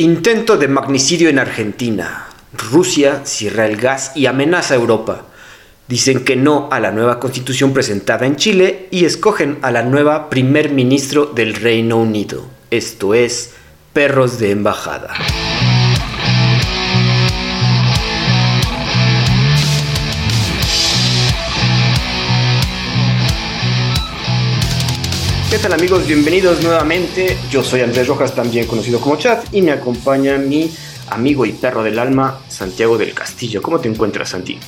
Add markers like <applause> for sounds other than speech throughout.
Intento de magnicidio en Argentina. Rusia cierra el gas y amenaza a Europa. Dicen que no a la nueva constitución presentada en Chile y escogen a la nueva primer ministro del Reino Unido. Esto es perros de embajada. ¿Qué tal amigos? Bienvenidos nuevamente. Yo soy Andrés Rojas, también conocido como Chat, y me acompaña mi amigo y perro del alma, Santiago del Castillo. ¿Cómo te encuentras, Santi?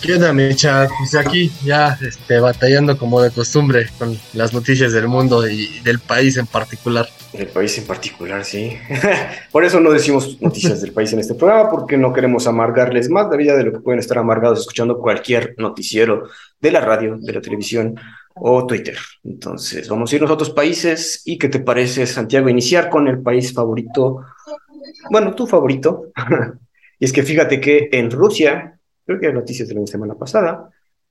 ¿Qué onda, mi chat? Pues aquí ya este, batallando como de costumbre con las noticias del mundo y del país en particular. Del país en particular, sí. <laughs> Por eso no decimos noticias del país en este programa, porque no queremos amargarles más la vida de lo que pueden estar amargados escuchando cualquier noticiero de la radio, de la televisión o Twitter. Entonces, vamos a irnos a otros países. ¿Y qué te parece, Santiago, iniciar con el país favorito? Bueno, tu favorito. <laughs> y es que fíjate que en Rusia, creo que hay noticias de la semana pasada,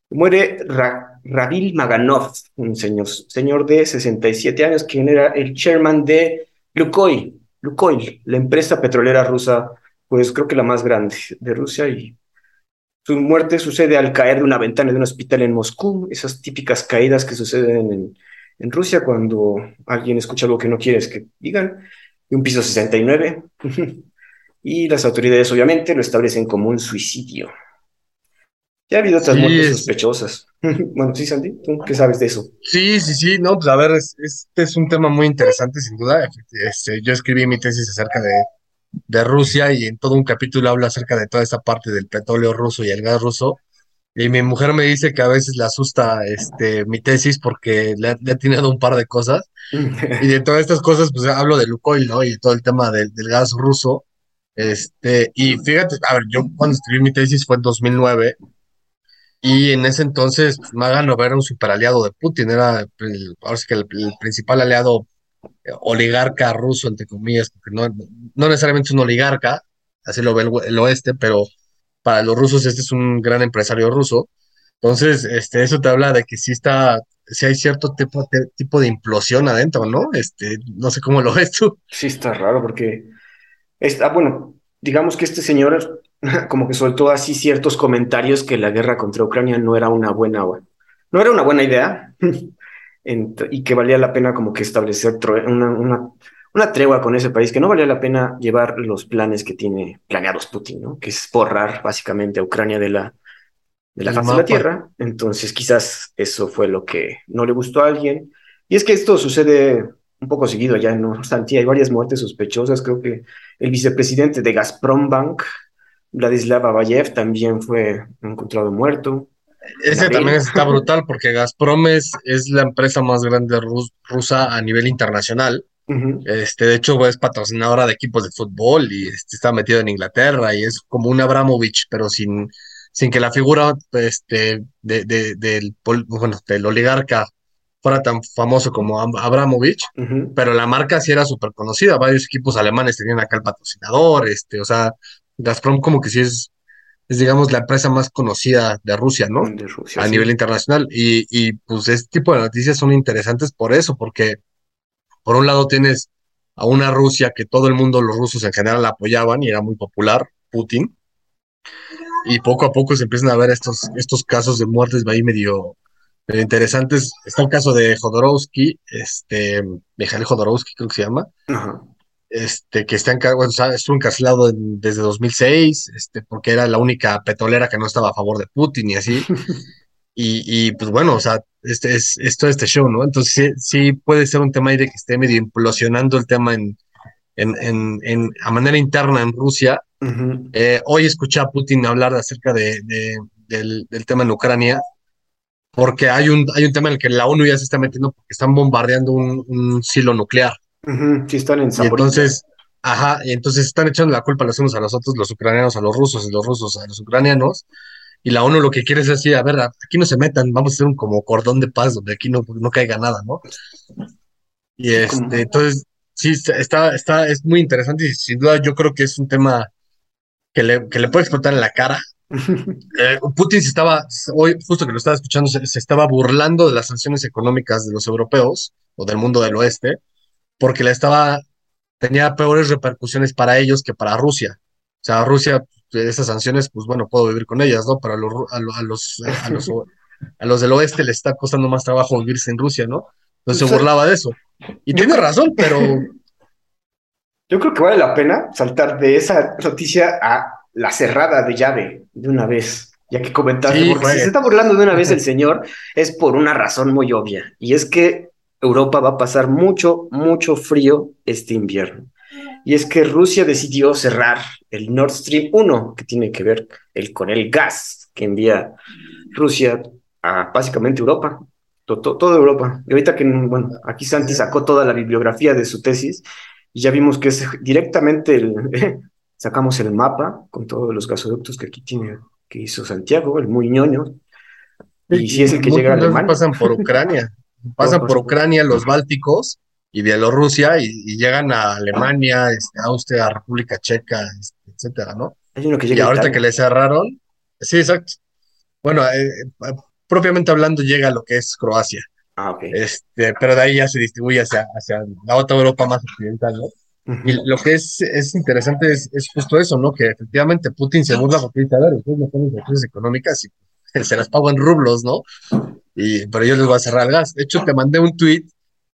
muere Ra Ravil Maganov, un señor, señor de 67 años, quien era el chairman de Lukoil, Lukoil, la empresa petrolera rusa, pues creo que la más grande de Rusia y su muerte sucede al caer de una ventana de un hospital en Moscú, esas típicas caídas que suceden en, en Rusia cuando alguien escucha algo que no quieres que digan, de un piso 69. <laughs> y las autoridades obviamente lo establecen como un suicidio. Ya ha habido otras muertes sospechosas. <laughs> bueno, sí, Sandy, ¿tú qué sabes de eso? Sí, sí, sí, no, pues a ver, este es un tema muy interesante, sin duda. Este, yo escribí mi tesis acerca de de Rusia y en todo un capítulo habla acerca de toda esta parte del petróleo ruso y el gas ruso. Y mi mujer me dice que a veces le asusta este, mi tesis porque le, ha tenido un par de cosas. <laughs> y de todas estas cosas, pues hablo de Lukoil, ¿no? Y todo el tema del, gas ruso. Este, y fíjate, a ver, yo cuando escribí mi tesis fue en 2009 y en ese entonces pues, Maganov era un super aliado de Putin, era el, ahora sí que el principal aliado oligarca ruso, entre comillas, porque no, no necesariamente es un oligarca, así lo ve el, oeste, pero para los rusos este es un gran empresario ruso. Entonces, este, eso te habla de que sí está, si hay cierto tipo, tipo de implosión adentro, ¿no? Este, no sé cómo lo ves tú. Sí, está raro porque está, bueno, digamos que este señor <laughs> como que soltó así ciertos comentarios que la guerra contra Ucrania no era una buena, no era una buena idea. <laughs> y que valía la pena como que establecer una, una, una, tregua con ese país, que no valía la pena llevar los planes que tiene planeados Putin, ¿no? Que es borrar básicamente a Ucrania de la, de la faz de la tierra. Entonces quizás eso fue lo que no le gustó a alguien. Y es que esto sucede un poco seguido ya, ¿no? obstante, hay varias muertes sospechosas. Creo que el vicepresidente de Gazprom Bank, Vladislav Abayev, también fue encontrado muerto. Ese también está brutal porque Gazprom es, la empresa más grande rusa a nivel internacional. este, de hecho, es patrocinadora de equipos de fútbol y este, está metido en Inglaterra y es como un Abramovich, pero sin, sin que la figura este, de, del, bueno, del oligarca fuera tan famoso como Abramovich, pero la marca sí era súper conocida. Varios equipos alemanes tenían acá el patrocinador, este, o sea, Gazprom como que sí es es, digamos, la empresa más conocida de Rusia, ¿no? De Rusia, a nivel internacional. Y, y, pues este tipo de noticias son interesantes por eso, porque por un lado tienes a una Rusia que todo el mundo, los rusos en general, la apoyaban y era muy popular, Putin. Y poco a poco se empiezan a ver estos, estos casos de muertes ahí medio, medio interesantes. Está el caso de Jodorowsky, este, Mikhail Jodorowsky creo que se llama, Ajá este, que está bueno, estuvo encarcelado desde 2006, este, porque era la única petrolera que no estaba a favor de Putin y así. <laughs> y, y, pues bueno, o sea, este es, esto este show, ¿no? Entonces sí, puede ser un tema ahí de que esté medio implosionando el tema en, en, en, a manera interna en Rusia. Eh, hoy escuché a Putin hablar acerca de, del, tema en Ucrania, porque hay un, hay un tema en el que la ONU ya se está metiendo porque están bombardeando un, un silo nuclear. Sí, están en Y entonces, ajá, y entonces están echando la culpa los unos a los otros, los ucranianos a los rusos y los rusos a los ucranianos. Y la ONU lo que quiere es decir, a ver, aquí no se metan, vamos a hacer un como cordón de paz donde aquí no, no caiga nada, ¿no? Y este, entonces, sí, está, está, es muy interesante y sin duda yo creo que es un tema que le, que le puede explotar en la cara. <laughs> Eh, Putin se estaba, hoy justo que lo estaba escuchando, se, estaba burlando de las sanciones económicas de los europeos o del mundo del oeste, porque le estaba tenía peores repercusiones para ellos que para Rusia. O sea, Rusia, esas sanciones, pues bueno, puedo vivir con ellas, ¿no? Pero a los, a los, a los, a los, a los del oeste les está costando más trabajo vivirse en Rusia, ¿no? Entonces se burlaba de eso. Y tiene razón, pero... <laughs> Yo creo que vale la pena saltar de esa noticia a la cerrada de llave de una vez, ya que comentaste, porque si se está burlando de una vez <laughs> el señor, es por una razón muy obvia, y es que Europa va a pasar mucho, mucho frío este invierno. Y es que Rusia decidió cerrar el Nord Stream 1, que tiene que ver el, con el gas que envía Rusia a básicamente Europa toda Europa. Y ahorita que, bueno, aquí Santi sacó toda la bibliografía de su tesis y ya vimos que es directamente el, <laughs> sacamos el mapa con todos los gasoductos que aquí tiene, que hizo Santiago, el muy ñoño. Y si es el que llega a Alemania. Pasan por Ucrania, <laughs> pasan por Ucrania, los Bálticos y Bielorrusia y, llegan a Alemania, este, Austria, República Checa, este, etcétera, ¿no? Hay uno que llega y ahorita que le cerraron, sí, exacto. Bueno, eh, propiamente hablando llega a lo que es Croacia. Ah, okay. Este, pero de ahí ya se distribuye hacia, hacia la otra Europa más occidental, ¿no? Y lo que es, es interesante es, es, justo eso, ¿no? Que efectivamente Putin se burla porque dice, a ver, ustedes no tienen sanciones económicas y se las pago en rublos, ¿no? Y, pero yo les voy a cerrar el gas. De hecho, te mandé un tweet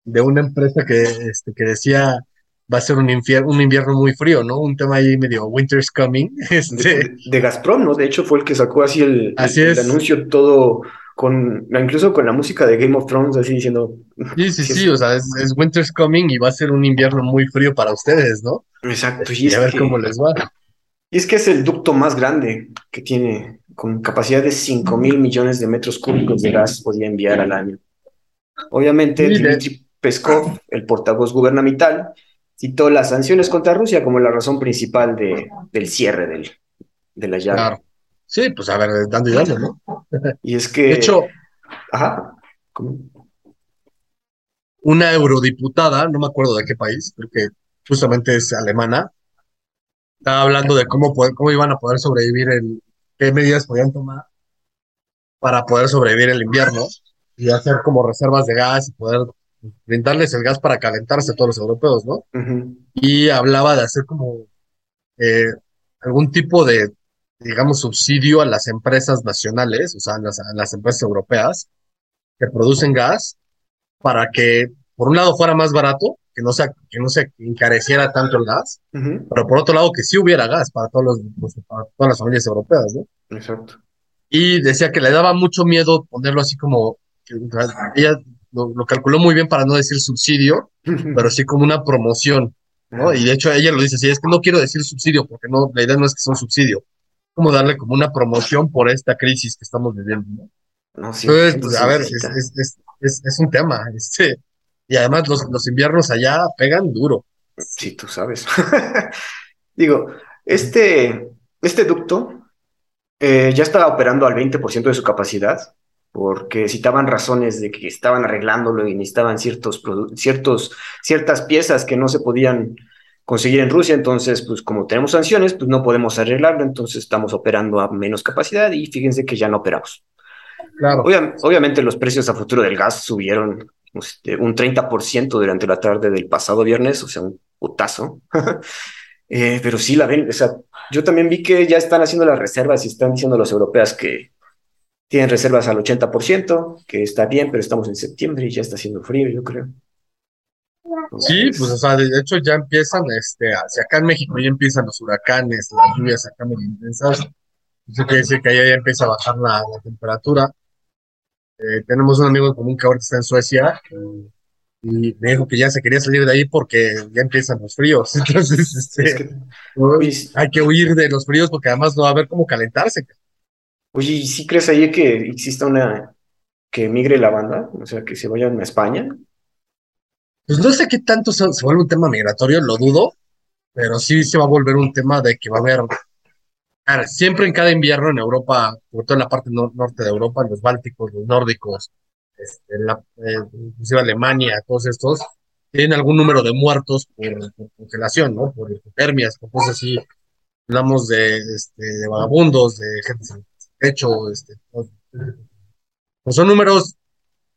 de una empresa que, este, que decía, va a ser un, un invierno muy frío, ¿no? Un tema ahí medio winter's coming. <laughs> Este... De, Gazprom, ¿no? De hecho, fue el que sacó así el, así el anuncio todo con, incluso con la música de Game of Thrones, así diciendo. Sí, sí, sí, o sea, es, Winter's Coming y va a ser un invierno muy frío para ustedes, ¿no? Exacto. Y, a ver cómo les va. Y es que es el ducto más grande que tiene, con capacidad de 5 mil millones de metros cúbicos de gas podía enviar al año. Obviamente, Dmitry Peskov, el portavoz gubernamental, citó las sanciones contra Rusia como la razón principal de, del cierre del, de la llave. Claro. Sí, pues a ver, dando y dando, ¿no? Y es que. De hecho. Ajá. Una eurodiputada, no me acuerdo de qué país, creo que justamente es alemana, estaba hablando de cómo, cómo iban a poder sobrevivir, el, qué medidas podían tomar para poder sobrevivir el invierno y hacer como reservas de gas y poder brindarles el gas para calentarse a todos los europeos, ¿no? Y hablaba de hacer como eh, algún tipo de digamos, subsidio a las empresas nacionales, o sea, a las, empresas europeas que producen gas, para que, por un lado, fuera más barato, que no, se, que no se encareciera tanto el gas, pero por otro lado, que sí hubiera gas para, todos los, para todas las familias europeas, ¿no? Exacto. Y decía que le daba mucho miedo ponerlo así como, ella lo, lo calculó muy bien para no decir subsidio, pero sí como una promoción, ¿no? Y de hecho ella lo dice así, es que no quiero decir subsidio, porque no, la idea no es que sea un subsidio, como darle como una promoción por esta crisis que estamos viviendo, ¿no? Entonces, pues, a ver, es, un tema, este, y además los, los inviernos allá pegan duro. Sí, tú sabes. <laughs> Digo, este, este ducto eh, ya estaba operando al 20% de su capacidad, porque citaban razones de que estaban arreglándolo y necesitaban ciertos, ciertos, ciertas piezas que no se podían conseguir en Rusia, entonces, pues como tenemos sanciones, pues no podemos arreglarlo, entonces estamos operando a menos capacidad y fíjense que ya no operamos. Claro. obviamente los precios a futuro del gas subieron este, un 30% durante la tarde del pasado viernes, o sea, un putazo. <laughs> eh, pero sí la ven, o sea, yo también vi que ya están haciendo las reservas y están diciendo los europeas que tienen reservas al 80%, que está bien, pero estamos en septiembre y ya está haciendo frío, yo creo. Sí, pues, o sea, de hecho ya empiezan, este, hacia acá en México ya empiezan los huracanes, las lluvias acá muy intensas. Eso quiere decir que allá ya empieza a bajar la, temperatura. Eh, tenemos un amigo común que ahorita está en Suecia y me dijo que ya se quería salir de ahí porque ya empiezan los fríos. <laughs> Entonces, este, hay que huir de los fríos porque además no va a haber cómo calentarse. Oye, ¿y si crees ahí que exista una, que migre la banda? O sea, que se vayan a España. Pues no sé qué tanto se, vuelve un tema migratorio, lo dudo, pero sí se va a volver un tema de que va a haber, siempre en cada invierno en Europa, sobre todo en la parte norte de Europa, los bálticos, los nórdicos, este, la, eh, inclusive Alemania, todos estos, tienen algún número de muertos por, congelación, ¿no? Por hipotermias, por cosas así. Hablamos de, este, de vagabundos, de gente sin techo, este, pues son números,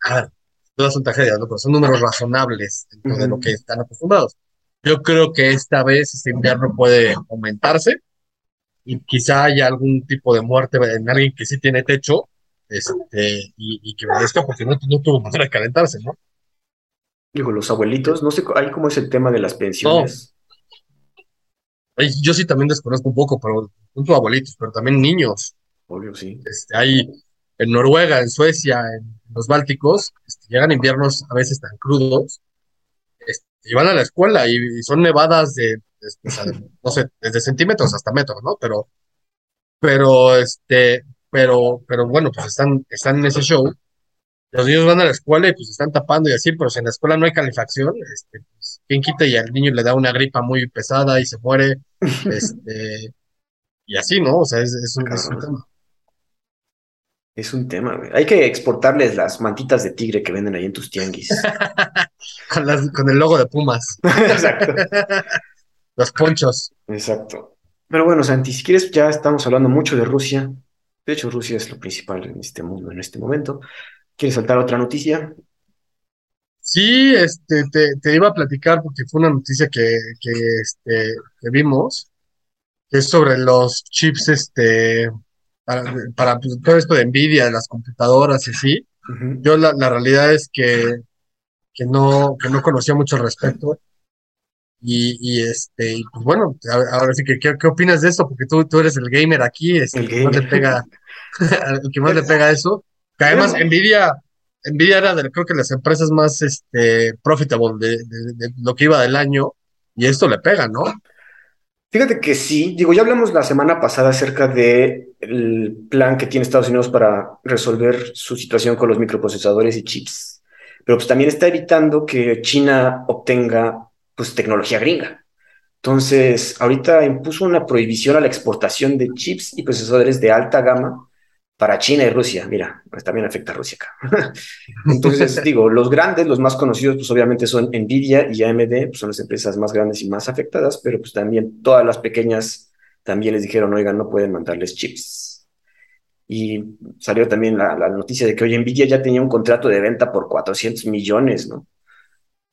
a ver, todas son tragedias, ¿no? Pero son números razonables dentro de lo que están acostumbrados. Yo creo que esta vez este invierno puede aumentarse y quizá haya algún tipo de muerte en alguien que sí tiene techo este, y, que merezca porque no, tuvo manera de calentarse, ¿no? Digo, los abuelitos, no sé, hay como es el tema de las pensiones. Yo sí también desconozco un poco, pero no abuelitos, pero también niños. Obvio, sí. Este, hay en Noruega, en Suecia, en los Bálticos, este, llegan inviernos a veces tan crudos, este, y van a la escuela y, son nevadas de, no sé, desde centímetros hasta metros, ¿no? Pero, pero, este, pero, pero bueno, pues están, están en ese show. Los niños van a la escuela y pues están tapando y así, pero si en la escuela no hay calefacción, este, pues, quien quita y al niño le da una gripa muy pesada y se muere, <laughs> este, y así, ¿no? O sea, es, es un tema. Es un tema, güey. Hay que exportarles las mantitas de tigre que venden ahí en tus tianguis. <laughs> con, el logo de Pumas. <laughs> Exacto. Los ponchos. Exacto. Pero bueno, Santi, si quieres, ya estamos hablando mucho de Rusia. De hecho, Rusia es lo principal en este mundo en este momento. ¿Quieres saltar otra noticia? Sí, este, te, iba a platicar porque fue una noticia que, que, este, que vimos, que es sobre los chips este, para, pues, todo esto de Nvidia, de las computadoras y así. Yo la, realidad es que, que, no, que no conocía mucho al respecto. Y, y este, pues bueno, ahora sí que, ¿qué, opinas de eso? Porque tú, tú eres el gamer aquí, es el, que más le pega, <laughs> el que más le pega eso. Que además, Nvidia, Nvidia era de, creo que las empresas más este, profitable de, de, lo que iba del año, y esto le pega, ¿no? Fíjate que sí, digo, ya hablamos la semana pasada acerca del el plan que tiene Estados Unidos para resolver su situación con los microprocesadores y chips, pero pues también está evitando que China obtenga pues tecnología gringa. Entonces, ahorita impuso una prohibición a la exportación de chips y procesadores de alta gama para China y Rusia. Mira, pues también afecta a Rusia acá. <laughs> Entonces, <laughs> digo, los grandes, los más conocidos, pues obviamente son Nvidia y AMD, pues son las empresas más grandes y más afectadas, pero pues también todas las pequeñas también les dijeron, oigan, no pueden mandarles chips. Y salió también la, noticia de que hoy Nvidia ya tenía un contrato de venta por 400 millones, ¿no?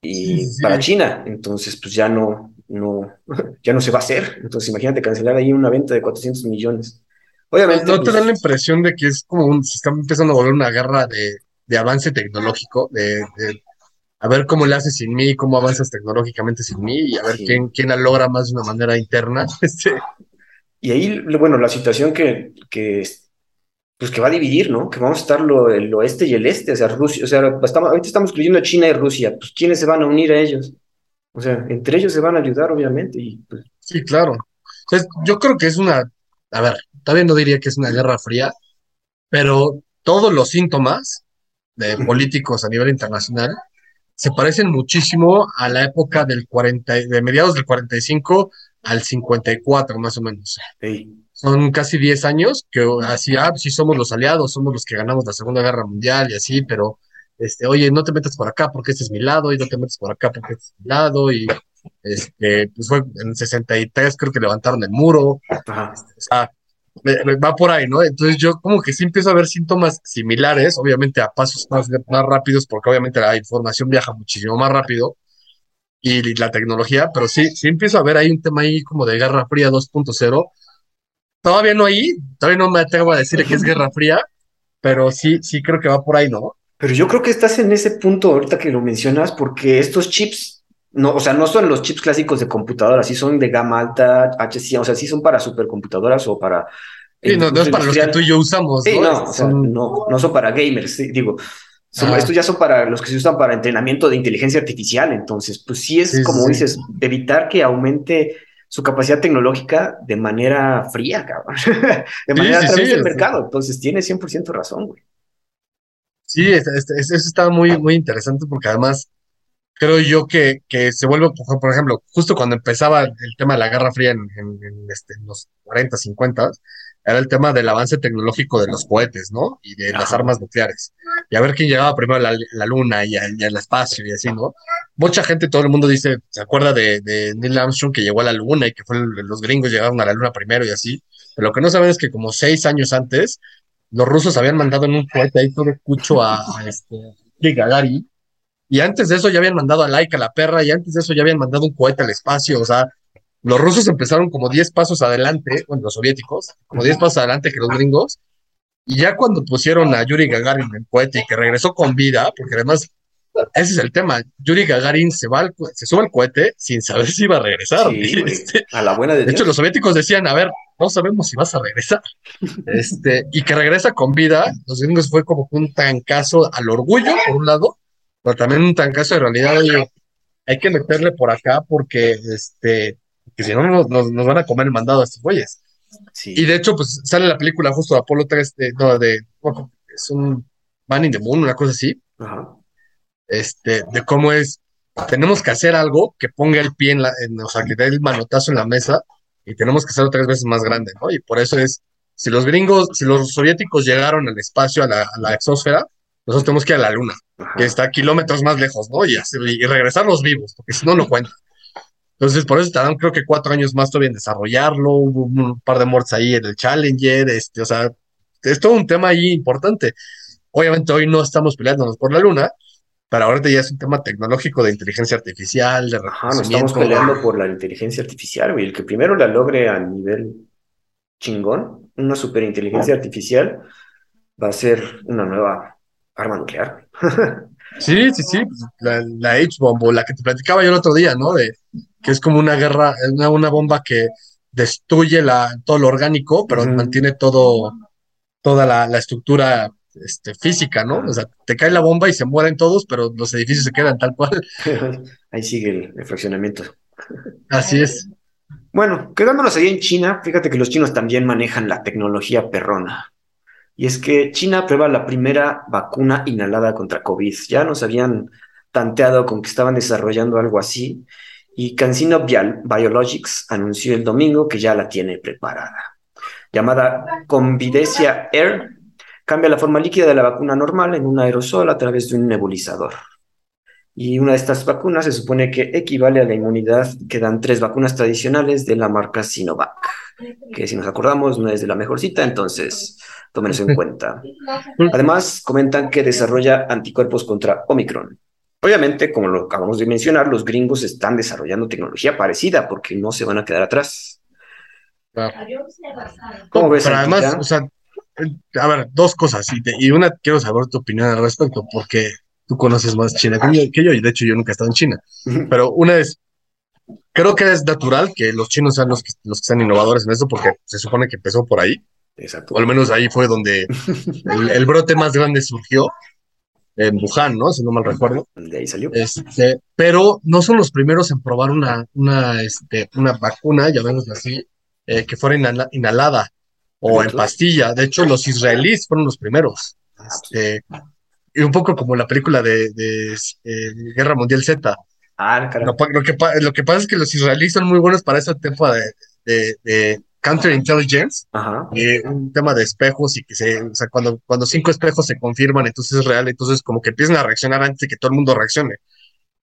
Y para China, entonces pues ya no, no, <laughs> ya no se va a hacer. Entonces imagínate cancelar ahí una venta de 400 millones. Obviamente. ¿No te pues, da la impresión de que es como un, se está empezando a volver una guerra de, de avance tecnológico, de, a ver cómo le haces sin mí, cómo avanzas tecnológicamente sin mí, y a ver quién, quién la logra más de una manera interna? <laughs> Este, y ahí, bueno, la situación que, que, pues que va a dividir, ¿no? Que vamos a estar lo, el oeste y el este, o sea, Rusia, o sea, estamos, ahorita estamos incluyendo a China y Rusia, pues ¿quiénes se van a unir a ellos? O sea, entre ellos se van a ayudar, obviamente. Y, pues... Sí, claro. Entonces, yo creo que es una, a ver, todavía no diría que es una guerra fría, pero todos los síntomas de políticos a nivel internacional se parecen muchísimo a la época del 40, de mediados del 45 al 54, más o menos. Son casi 10 años que así, ah, sí somos los aliados, somos los que ganamos la Segunda Guerra Mundial y así, pero, este, oye, no te metas por acá porque este es mi lado, y no te metas por acá porque este es mi lado, y este, pues fue en 63 creo que levantaron el muro. Este, o sea, va por ahí, ¿no? Entonces yo como que sí empiezo a ver síntomas similares, obviamente a pasos más, más rápidos, porque obviamente la información viaja muchísimo más rápido y la tecnología, pero sí, sí empiezo a ver ahí un tema ahí como de Guerra Fría 2.0. Todavía no ahí, todavía no me atrevo a decir que es Guerra Fría, pero sí, sí creo que va por ahí, ¿no? Pero yo creo que estás en ese punto ahorita que lo mencionas, porque estos chips, no, o sea, no son los chips clásicos de computadoras, sí son de gama alta, HC, o sea, sí son para supercomputadoras o para Sí, no, no es para los que tú y yo usamos. Sí, no, o sea, no, no son para gamers, digo. estos ya son para los que se usan para entrenamiento de inteligencia artificial. Entonces, pues sí es como dices, evitar que aumente su capacidad tecnológica de manera fría, cabrón. <laughs> de manera a través del mercado. Entonces, tiene 100% razón, güey. Sí, eso está muy, muy interesante porque además creo yo que, que se vuelve, por ejemplo, justo cuando empezaba el tema de la Guerra Fría en, este, en los 40, 50, era el tema del avance tecnológico de los cohetes, ¿no? Y de las armas nucleares. Y a ver quién llegaba primero a la, luna y, al espacio y así, ¿no? Mucha gente, todo el mundo dice, se acuerda de, de, Neil Armstrong que llegó a la luna y que fue los gringos llegaron a la luna primero y así. Pero lo que no saben es que como seis años antes, los rusos habían mandado en un cohete ahí todo cucho a, a este Gagarin Y antes de eso ya habían mandado a Laika, la perra, y antes de eso ya habían mandado un cohete al espacio. O sea, los rusos empezaron como 10 pasos adelante, bueno, los soviéticos, como 10 pasos adelante que los gringos. Y ya cuando pusieron a Yuri Gagarin en cohete y que regresó con vida, porque además ese es el tema. Yuri Gagarin se va se sube al cohete sin saber si iba a regresar. <laughs> Este, a la buena de, de hecho, los soviéticos decían, a ver, no sabemos si vas a regresar. <laughs> este, y que regresa con vida, los gringos fue como un tancazo al orgullo, por un lado, pero también un tancazo de realidad. hay que meterle por acá porque, este, que si no nos, nos, van a comer el mandado a estos güeyes. Y de hecho, pues sale la película justo de Apolo 3, de, no, de, es un Man in the Moon, una cosa así. Ajá este, de cómo es, tenemos que hacer algo que ponga el pie en la, o sea, que dé el manotazo en la mesa y tenemos que hacerlo tres veces más grande, ¿no? Y por eso es, si los gringos, si los soviéticos llegaron al espacio, a la, exósfera, nosotros tenemos que ir a la luna, que está a kilómetros más lejos, ¿no? Y, y regresarlos vivos, porque si no, no cuenta. Entonces, por eso tardaron creo que cuatro años más todavía en desarrollarlo, hubo un par de muertes ahí en el Challenger, este, o sea, es todo un tema ahí importante. Obviamente hoy no estamos peleándonos por la luna, pero ahorita ya es un tema tecnológico de inteligencia artificial, de Ajá, nos estamos peleando por la inteligencia artificial, güey. El que primero la logre a nivel chingón, una superinteligencia artificial, va a ser una nueva arma nuclear. <laughs> sí, sí, sí. La, la H-bomb, la que te platicaba yo el otro día, ¿no? De que es como una guerra, una, una bomba que destruye la, todo lo orgánico, pero mantiene todo, toda la, la estructura este, física, ¿no? O sea, te cae la bomba y se mueren todos, pero los edificios se quedan tal cual. <laughs> Ahí sigue el, fraccionamiento. Así es. Bueno, quedándonos ahí en China, fíjate que los chinos también manejan la tecnología perrona. Y es que China prueba la primera vacuna inhalada contra COVID. Ya nos habían tanteado con que estaban desarrollando algo así. Y CanSino Biologics anunció el domingo que ya la tiene preparada. Llamada Convidencia Air, Cambia la forma líquida de la vacuna normal en un aerosol a través de un nebulizador. Y una de estas vacunas se supone que equivale a la inmunidad que dan tres vacunas tradicionales de la marca Sinovac, que si nos acordamos no es de la mejor cita, entonces tómenlo en cuenta. Además, comentan que desarrolla anticuerpos contra Omicron. Obviamente, como lo acabamos de mencionar, los gringos están desarrollando tecnología parecida porque no se van a quedar atrás. ¿Cómo ves? Pero además, o sea, a ver, dos cosas, y, una quiero saber tu opinión al respecto, porque tú conoces más China que yo, y de hecho yo nunca he estado en China, pero una es, creo que es natural que los chinos sean los que, los que sean innovadores en esto, porque se supone que empezó por ahí, Exacto. o al menos ahí fue donde <laughs> el, brote más grande surgió, en Wuhan, ¿no? Si no mal recuerdo. De ahí salió. Este, pero no son los primeros en probar una, una, este, una vacuna, llamémosla así, eh, que fuera inhalada o en pastilla. De hecho, los israelíes fueron los primeros. Este, y un poco como la película de, eh, Guerra Mundial Z. Ah, lo, lo, que, lo que pasa es que los israelíes son muy buenos para ese tema de, de, counterintelligence, y un tema de espejos y que se, o sea, cuando, cuando cinco espejos se confirman, entonces es real, entonces como que empiezan a reaccionar antes de que todo el mundo reaccione.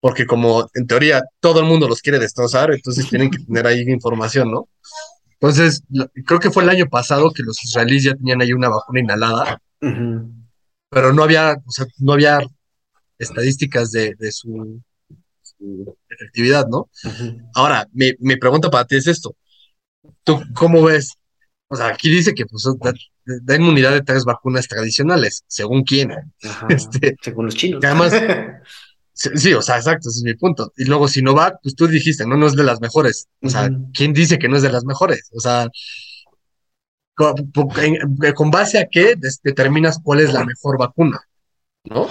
Porque como en teoría todo el mundo los quiere destrozar, entonces tienen que tener ahí información, ¿no? Entonces, creo que fue el año pasado que los israelíes ya tenían ahí una vacuna inhalada, pero no había, o sea, no había estadísticas de, su, efectividad, ¿no? Ahora, mi, mi, pregunta para ti es esto. ¿Tú cómo ves? O sea, aquí dice que pues, da, inmunidad de tres vacunas tradicionales, según quién. <laughs> Este, según los chinos. además, <laughs> Sí, o sea, exacto, ese es mi punto. Y luego Sinovac, pues tú dijiste, no, no es de las mejores. O sea, ¿quién dice que no es de las mejores? O sea, ¿con, base a qué determinas cuál es la mejor vacuna? ¿No?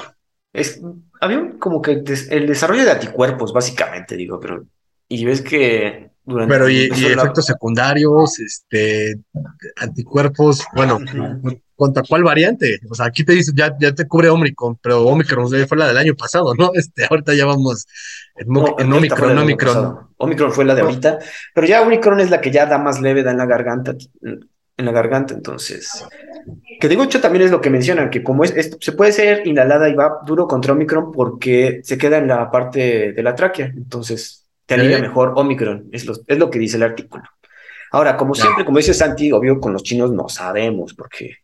Es, había como que el desarrollo de anticuerpos, básicamente, digo, pero. Y ves que durante. Pero y, efectos secundarios, este, anticuerpos, bueno, ¿Contra cuál variante? O sea, aquí te dice, ya, ya te cubre Omicron, pero Omicron fue la del año pasado, ¿no? <laughs> Este, ahorita ya vamos en, Omicron, Omicron. Omicron fue la de ahorita, pero ya Omicron es la que ya da más leve, da en la garganta, en la garganta, entonces. Que digo, hecho, también es lo que mencionan, que como es, se puede ser inhalada y va duro contra Omicron porque se queda en la parte de la tráquea, entonces te alivia mejor Omicron, es lo, es lo que dice el artículo. Ahora, como siempre, como dice Santi, obvio, con los chinos no sabemos, porque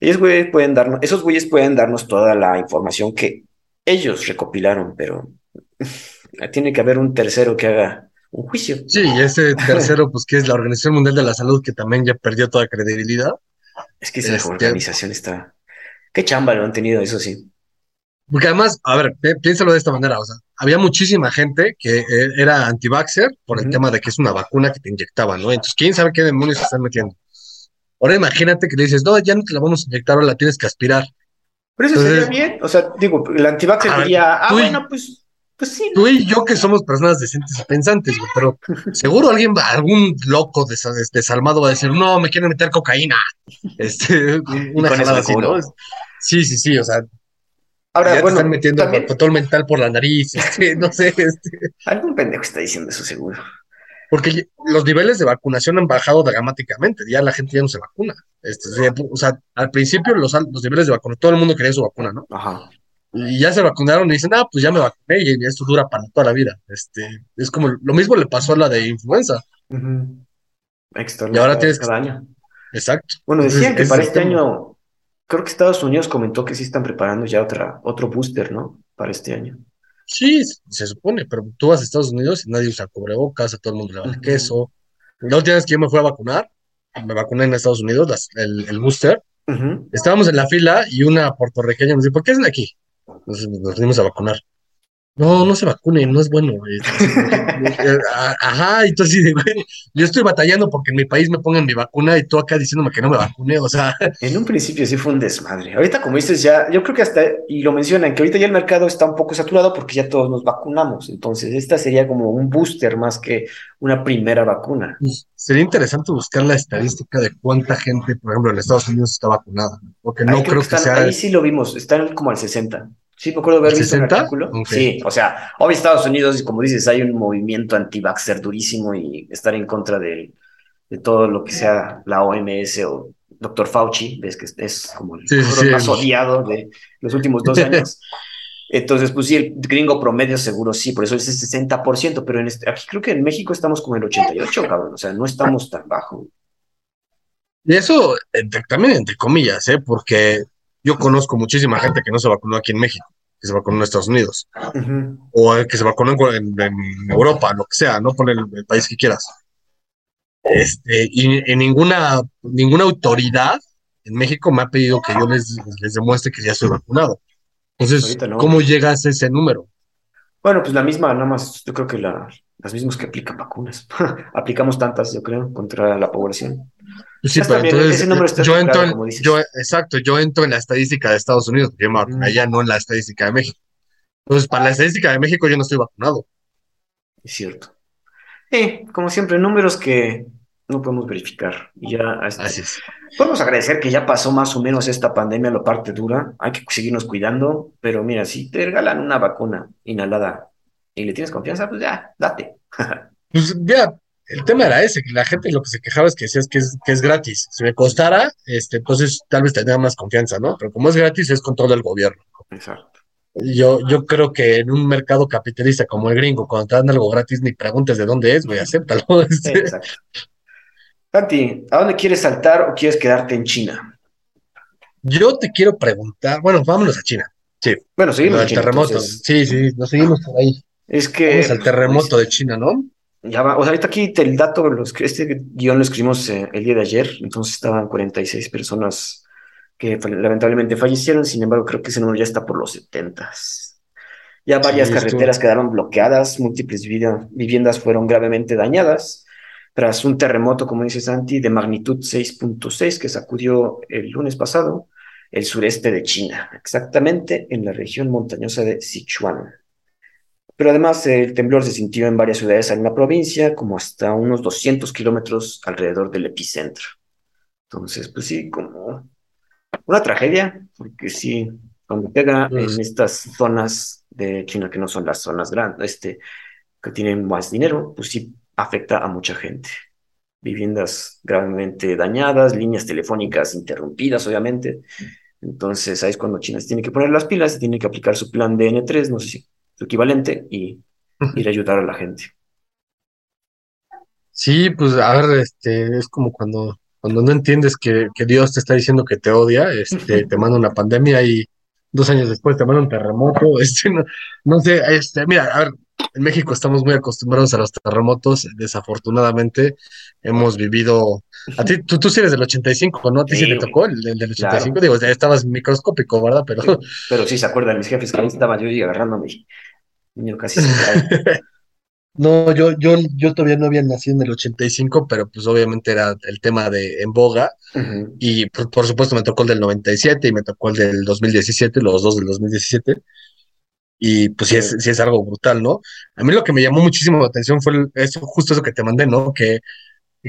ellos, pueden darnos, esos güeyes pueden darnos toda la información que ellos recopilaron, pero <laughs> tiene que haber un tercero que haga un juicio. Sí, y ese tercero, pues que es la Organización Mundial de la Salud, que también ya perdió toda credibilidad. Es que esa este, organización está... Qué chamba lo han tenido, eso sí. Porque además, a ver, piénsalo de esta manera, o sea, había muchísima gente que eh, era anti-vaxxer por el tema de que es una vacuna que te inyectaban, ¿no? Entonces, ¿quién sabe qué demonios se están metiendo? Ahora imagínate que le dices, no, ya no te la vamos a inyectar, ahora la tienes que aspirar. Pero eso sería bien, o sea, digo, el anti-vaxxer diría, ah, bueno, pues pues sí. Tú y yo que somos personas decentes y pensantes, pero seguro alguien va, algún loco desalmado va a decir, no, me quieren meter cocaína. <laughs> Este, <laughs> una jalada así, ¿no? Sí, sí, sí, o sea. Ahora, ya bueno, te están metiendo también... control mental por la nariz, <laughs> este, no sé. Este. Algún pendejo está diciendo eso seguro. Porque los niveles de vacunación han bajado dramáticamente, ya la gente ya no se vacuna. Este, o sea, al principio los, los niveles de vacunación, todo el mundo quería su vacuna, ¿no? Ajá y ya se vacunaron y dicen, ah, pues ya me vacuné y esto dura para toda la vida. Este, es como lo mismo le pasó a la de influenza. y ahora tienes cada año. Exacto. Bueno, decían que para este año, creo que Estados Unidos comentó que sí están preparando ya otra, otro booster, ¿no? Para este año. Sí, se supone, pero tú vas a Estados Unidos y nadie usa cubrebocas, a todo el mundo le vale queso. La última vez que yo me fui a vacunar, me vacuné en Estados Unidos, el, el, booster, estábamos en la fila y una puertorriqueña me dice, ¿por qué es de aquí? Nos, nos fuimos a vacunar. No, no se vacune, no es bueno. <laughs> Ajá, y tú así de, güey, yo estoy batallando porque en mi país me pongan mi vacuna y tú acá diciéndome que no me vacune, o sea. En un principio sí fue un desmadre. Ahorita, como dices, ya, yo creo que hasta, y lo mencionan, que ahorita ya el mercado está un poco saturado porque ya todos nos vacunamos. Entonces, esta sería como un booster más que una primera vacuna. Pues, sería interesante buscar la estadística de cuánta gente, por ejemplo, en Estados Unidos está vacunada, porque no creo, que, sea. Ahí sí lo vimos, están como al 60. Sí, me acuerdo haber visto un artículo. Sí, o sea, hoy Estados Unidos, como dices, hay un movimiento anti-vaxxer durísimo y estar en contra de, de, todo lo que sea la OMS o Dr. Fauci, ves que es como el más odiado de los últimos dos <laughs> años. Entonces, pues sí, el gringo promedio seguro sí, por eso es el 60%, pero en este, aquí creo que en México estamos como el 88, cabrón, o sea, no estamos tan bajo. Y eso también entre comillas, ¿eh? porque yo conozco muchísima gente que no se vacunó aquí en México, que se vacunó en Estados Unidos, o que se vacunó en, Europa, lo que sea, no pon el, país que quieras. Este, y en ninguna, ninguna autoridad en México me ha pedido que yo les, les demuestre que ya estoy vacunado. Entonces, ¿cómo llegas a ese número? Bueno, pues la misma, nada más, yo creo que la, las mismas que aplican vacunas. <laughs> Aplicamos tantas, yo creo, contra la población. Pues sí, pero entonces yo entro, en, yo, exacto, yo entro en la estadística de Estados Unidos, porque allá no en la estadística de México. Entonces, para la estadística de México yo no estoy vacunado. Es cierto. Sí, como siempre, números que no podemos verificar. Y ya Así es. Podemos agradecer que ya pasó más o menos esta pandemia, la parte dura. Hay que seguirnos cuidando, pero mira, si te regalan una vacuna inhalada y le tienes confianza, pues ya, date. <laughs> pues ya, el tema era ese, que la gente lo que se quejaba es que decías que es, que es gratis. Si me costara, este, entonces tal vez tendría más confianza, ¿no? Pero como es gratis, es control del gobierno. Exacto. Yo, yo creo que en un mercado capitalista como el gringo, cuando te dan algo gratis, ni preguntes de dónde es, güey, acéptalo. <laughs> Este. Exacto. Santi, ¿a dónde quieres saltar o quieres quedarte en China? Yo te quiero preguntar, bueno, vámonos a China. Sí. Bueno, seguimos. Al terremoto. Sí, sí, nos seguimos por ahí. Es que. Vamos al terremoto de China, ¿no? Ya va, o sea, ahorita aquí el dato, este guion lo escribimos eh, el día de ayer, entonces estaban 46 personas que lamentablemente fallecieron, sin embargo, creo que ese número ya está por los 70. Ya varias carreteras quedaron bloqueadas, múltiples viviendas fueron gravemente dañadas tras un terremoto, como dice Santi, de magnitud 6.6 que sacudió el lunes pasado el sureste de China, exactamente en la región montañosa de Sichuan. Pero además el temblor se sintió en varias ciudades en la provincia, como hasta unos 200 kilómetros alrededor del epicentro. Entonces, pues sí, como una tragedia, porque sí, cuando pega en estas zonas de China que no son las zonas grandes, este, que tienen más dinero, pues sí afecta a mucha gente. Viviendas gravemente dañadas, líneas telefónicas interrumpidas, obviamente. Entonces, ahí es cuando China se tiene que poner las pilas, tiene que aplicar su plan DN3, no sé si su equivalente y ir a ayudar a la gente. Sí, pues a ver, este, es como cuando, cuando no entiendes que, Dios te está diciendo que te odia, este, te manda una pandemia y dos años después te manda un terremoto, <laughs> este, no, no sé, este, mira, a ver, en México estamos muy acostumbrados a los terremotos, desafortunadamente hemos vivido, a ti, tú, tú sí eres del 85, ¿no? A ti sí, te tocó el, del 85, digo, ya estabas microscópico, ¿verdad? Pero sí, pero sí se acuerdan mis jefes que ahí estaba yo y agarrando a mi niño casi se. <laughs> No, yo, yo, yo todavía no había nacido en el 85, pero pues obviamente era el tema de en boga. Y por, por, supuesto me tocó el del 97 y me tocó el del 2017, los dos del 2017. Y pues sí, es, sí es algo brutal, ¿no? A mí lo que me llamó muchísimo la atención fue eso, justo eso que te mandé, ¿no? Que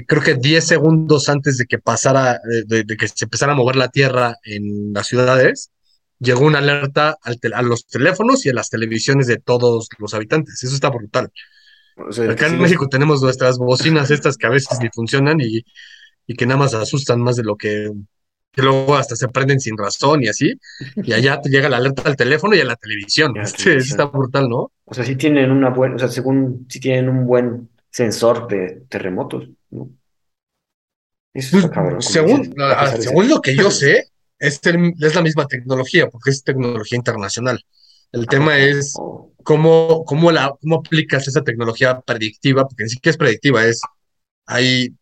creo que 10 segundos antes de que pasara, de, que se empezara a mover la tierra en las ciudades, llegó una alerta a los teléfonos y a las televisiones de todos los habitantes. Eso está brutal. Acá en México tenemos nuestras bocinas estas que a veces ni funcionan y, y que nada más asustan más de lo que que luego hasta se prenden sin razón y así, y allá te llega la alerta al teléfono y a la televisión. Sí, está brutal, ¿no? O sea, sí tienen una buena, o sea, según, sí tienen un buen sensor de terremotos, ¿no? Eso está pues, según, según lo que yo <laughs> sé, es, es la misma tecnología, porque es tecnología internacional. El tema es oh. cómo, cómo, la, cómo aplicas esa tecnología predictiva, porque ni siquiera es predictiva, es hay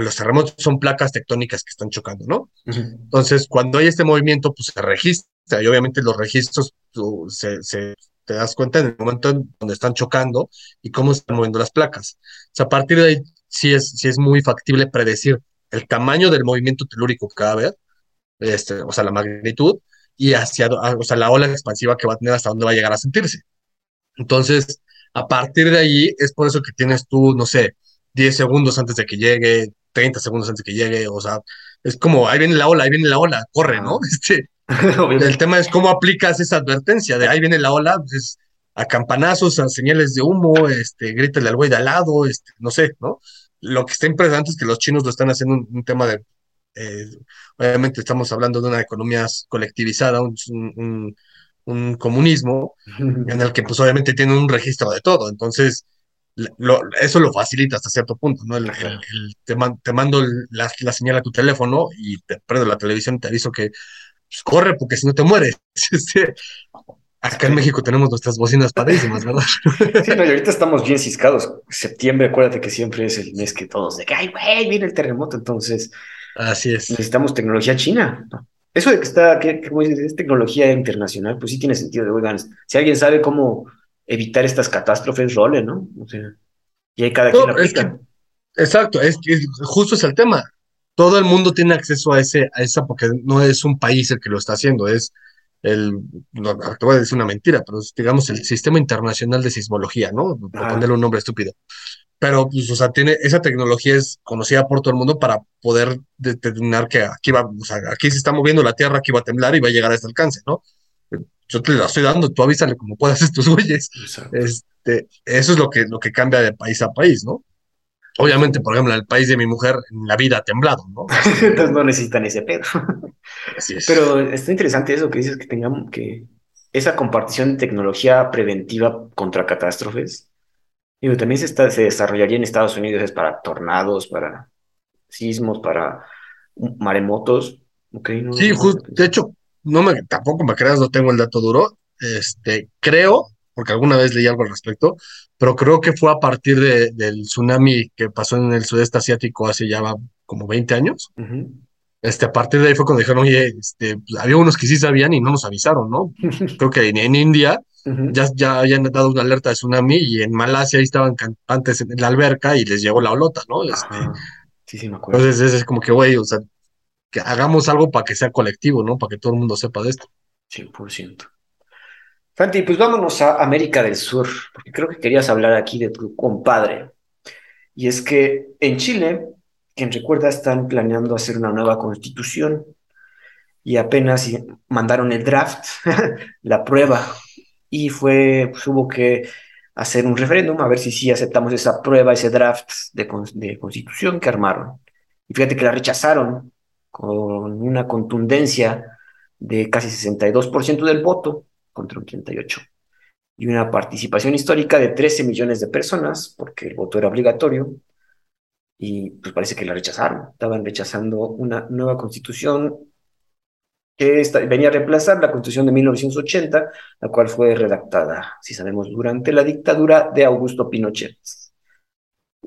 los terremotos son placas tectónicas que están chocando, ¿no? Entonces, cuando hay este movimiento, pues se registra y obviamente los registros se, se, te das cuenta en el momento en donde están chocando y cómo están moviendo las placas. O sea, a partir de ahí sí es, sí es muy factible predecir el tamaño del movimiento telúrico que va a haber, este, o sea, la magnitud y hacia, o sea, la ola expansiva que va a tener hasta dónde va a llegar a sentirse. Entonces, a partir de ahí es por eso que tienes tú, no sé, 10 segundos antes de que llegue, 30 segundos antes que llegue, o sea, es como, ahí viene la ola, ahí viene la ola, corre, ¿no? <laughs> Este, <laughs> el tema es cómo aplicas esa advertencia de ahí viene la ola, pues a campanazos, a señales de humo, este, grítale al güey de al lado, este, no sé, ¿no? Lo que está impresionante es que los chinos lo están haciendo un, tema de, eh, obviamente estamos hablando de una economía colectivizada, un, un, un comunismo, <laughs> en el que pues obviamente tienen un registro de todo, entonces eso lo facilita hasta cierto punto, ¿no? El, te, mando la, señal a tu teléfono y te prendo la televisión y te aviso que pues, corre porque si no te mueres. <laughs> Acá en México tenemos nuestras bocinas padrísimas, ¿verdad? <laughs> Sí, no, y ahorita estamos bien ciscados. Septiembre, acuérdate que siempre es el mes que todos de que, ay, güey, viene el terremoto, entonces. Así es. Necesitamos tecnología china. Eso de que está, que, como dices, es tecnología internacional, pues sí tiene sentido. De, oigan, si alguien sabe cómo evitar estas catástrofes role, ¿no? O sea, y hay cada quien aplica. exacto, es que justo es el tema. Todo el mundo tiene acceso a ese, a esa, porque no es un país el que lo está haciendo, es el, no, te voy a decir una mentira, pero digamos el Sistema Internacional de Sismología, ¿no? Por ponerle un nombre estúpido. Pero, pues, o sea, tiene, esa tecnología es conocida por todo el mundo para poder determinar que aquí va, o sea, aquí se está moviendo la Tierra, aquí va a temblar y va a llegar a este alcance, ¿no? Yo te la estoy dando, tú avísale como puedas a estos güeyes. Este, eso es lo que, lo que cambia de país a país, ¿no? Obviamente, por ejemplo, en el país de mi mujer, en la vida ha temblado, ¿no? <laughs> Entonces no necesitan ese pedo. Así es. Pero está interesante eso que dices que tengamos que esa compartición de tecnología preventiva contra catástrofes. Digo, también se, está, se desarrollaría en Estados Unidos, es para tornados, para sismos, para maremotos. Okay, sí, de hecho, no me, tampoco me creas, no tengo el dato duro. Este, creo, porque alguna vez leí algo al respecto, pero creo que fue a partir de, del tsunami que pasó en el sudeste asiático hace ya como 20 años. Este, a partir de ahí fue cuando dijeron, oye, este, pues, había unos que sí sabían y no nos avisaron, ¿no? <laughs> Creo que en, India ya, ya habían dado una alerta de tsunami y en Malasia ahí estaban cantantes en la alberca y les llegó la olota, ¿no? Este, sí, sí, me acuerdo. Entonces es como que, güey, o sea, que hagamos algo para que sea colectivo, ¿no? Para que todo el mundo sepa de esto. 100%. Fanti, pues vámonos a América del Sur, porque creo que querías hablar aquí de tu compadre. Y es que en Chile, quien recuerda, están planeando hacer una nueva constitución y apenas mandaron el draft, <laughs> la prueba, y fue, pues, hubo que hacer un referéndum a ver si sí aceptamos esa prueba, ese draft de, de constitución que armaron. Y fíjate que la rechazaron con una contundencia de casi 62% del voto contra un 38%, y una participación histórica de 13 millones de personas, porque el voto era obligatorio, y pues parece que la rechazaron, estaban rechazando una nueva constitución que venía a reemplazar la Constitución de 1980, la cual fue redactada, si sabemos, durante la dictadura de Augusto Pinochet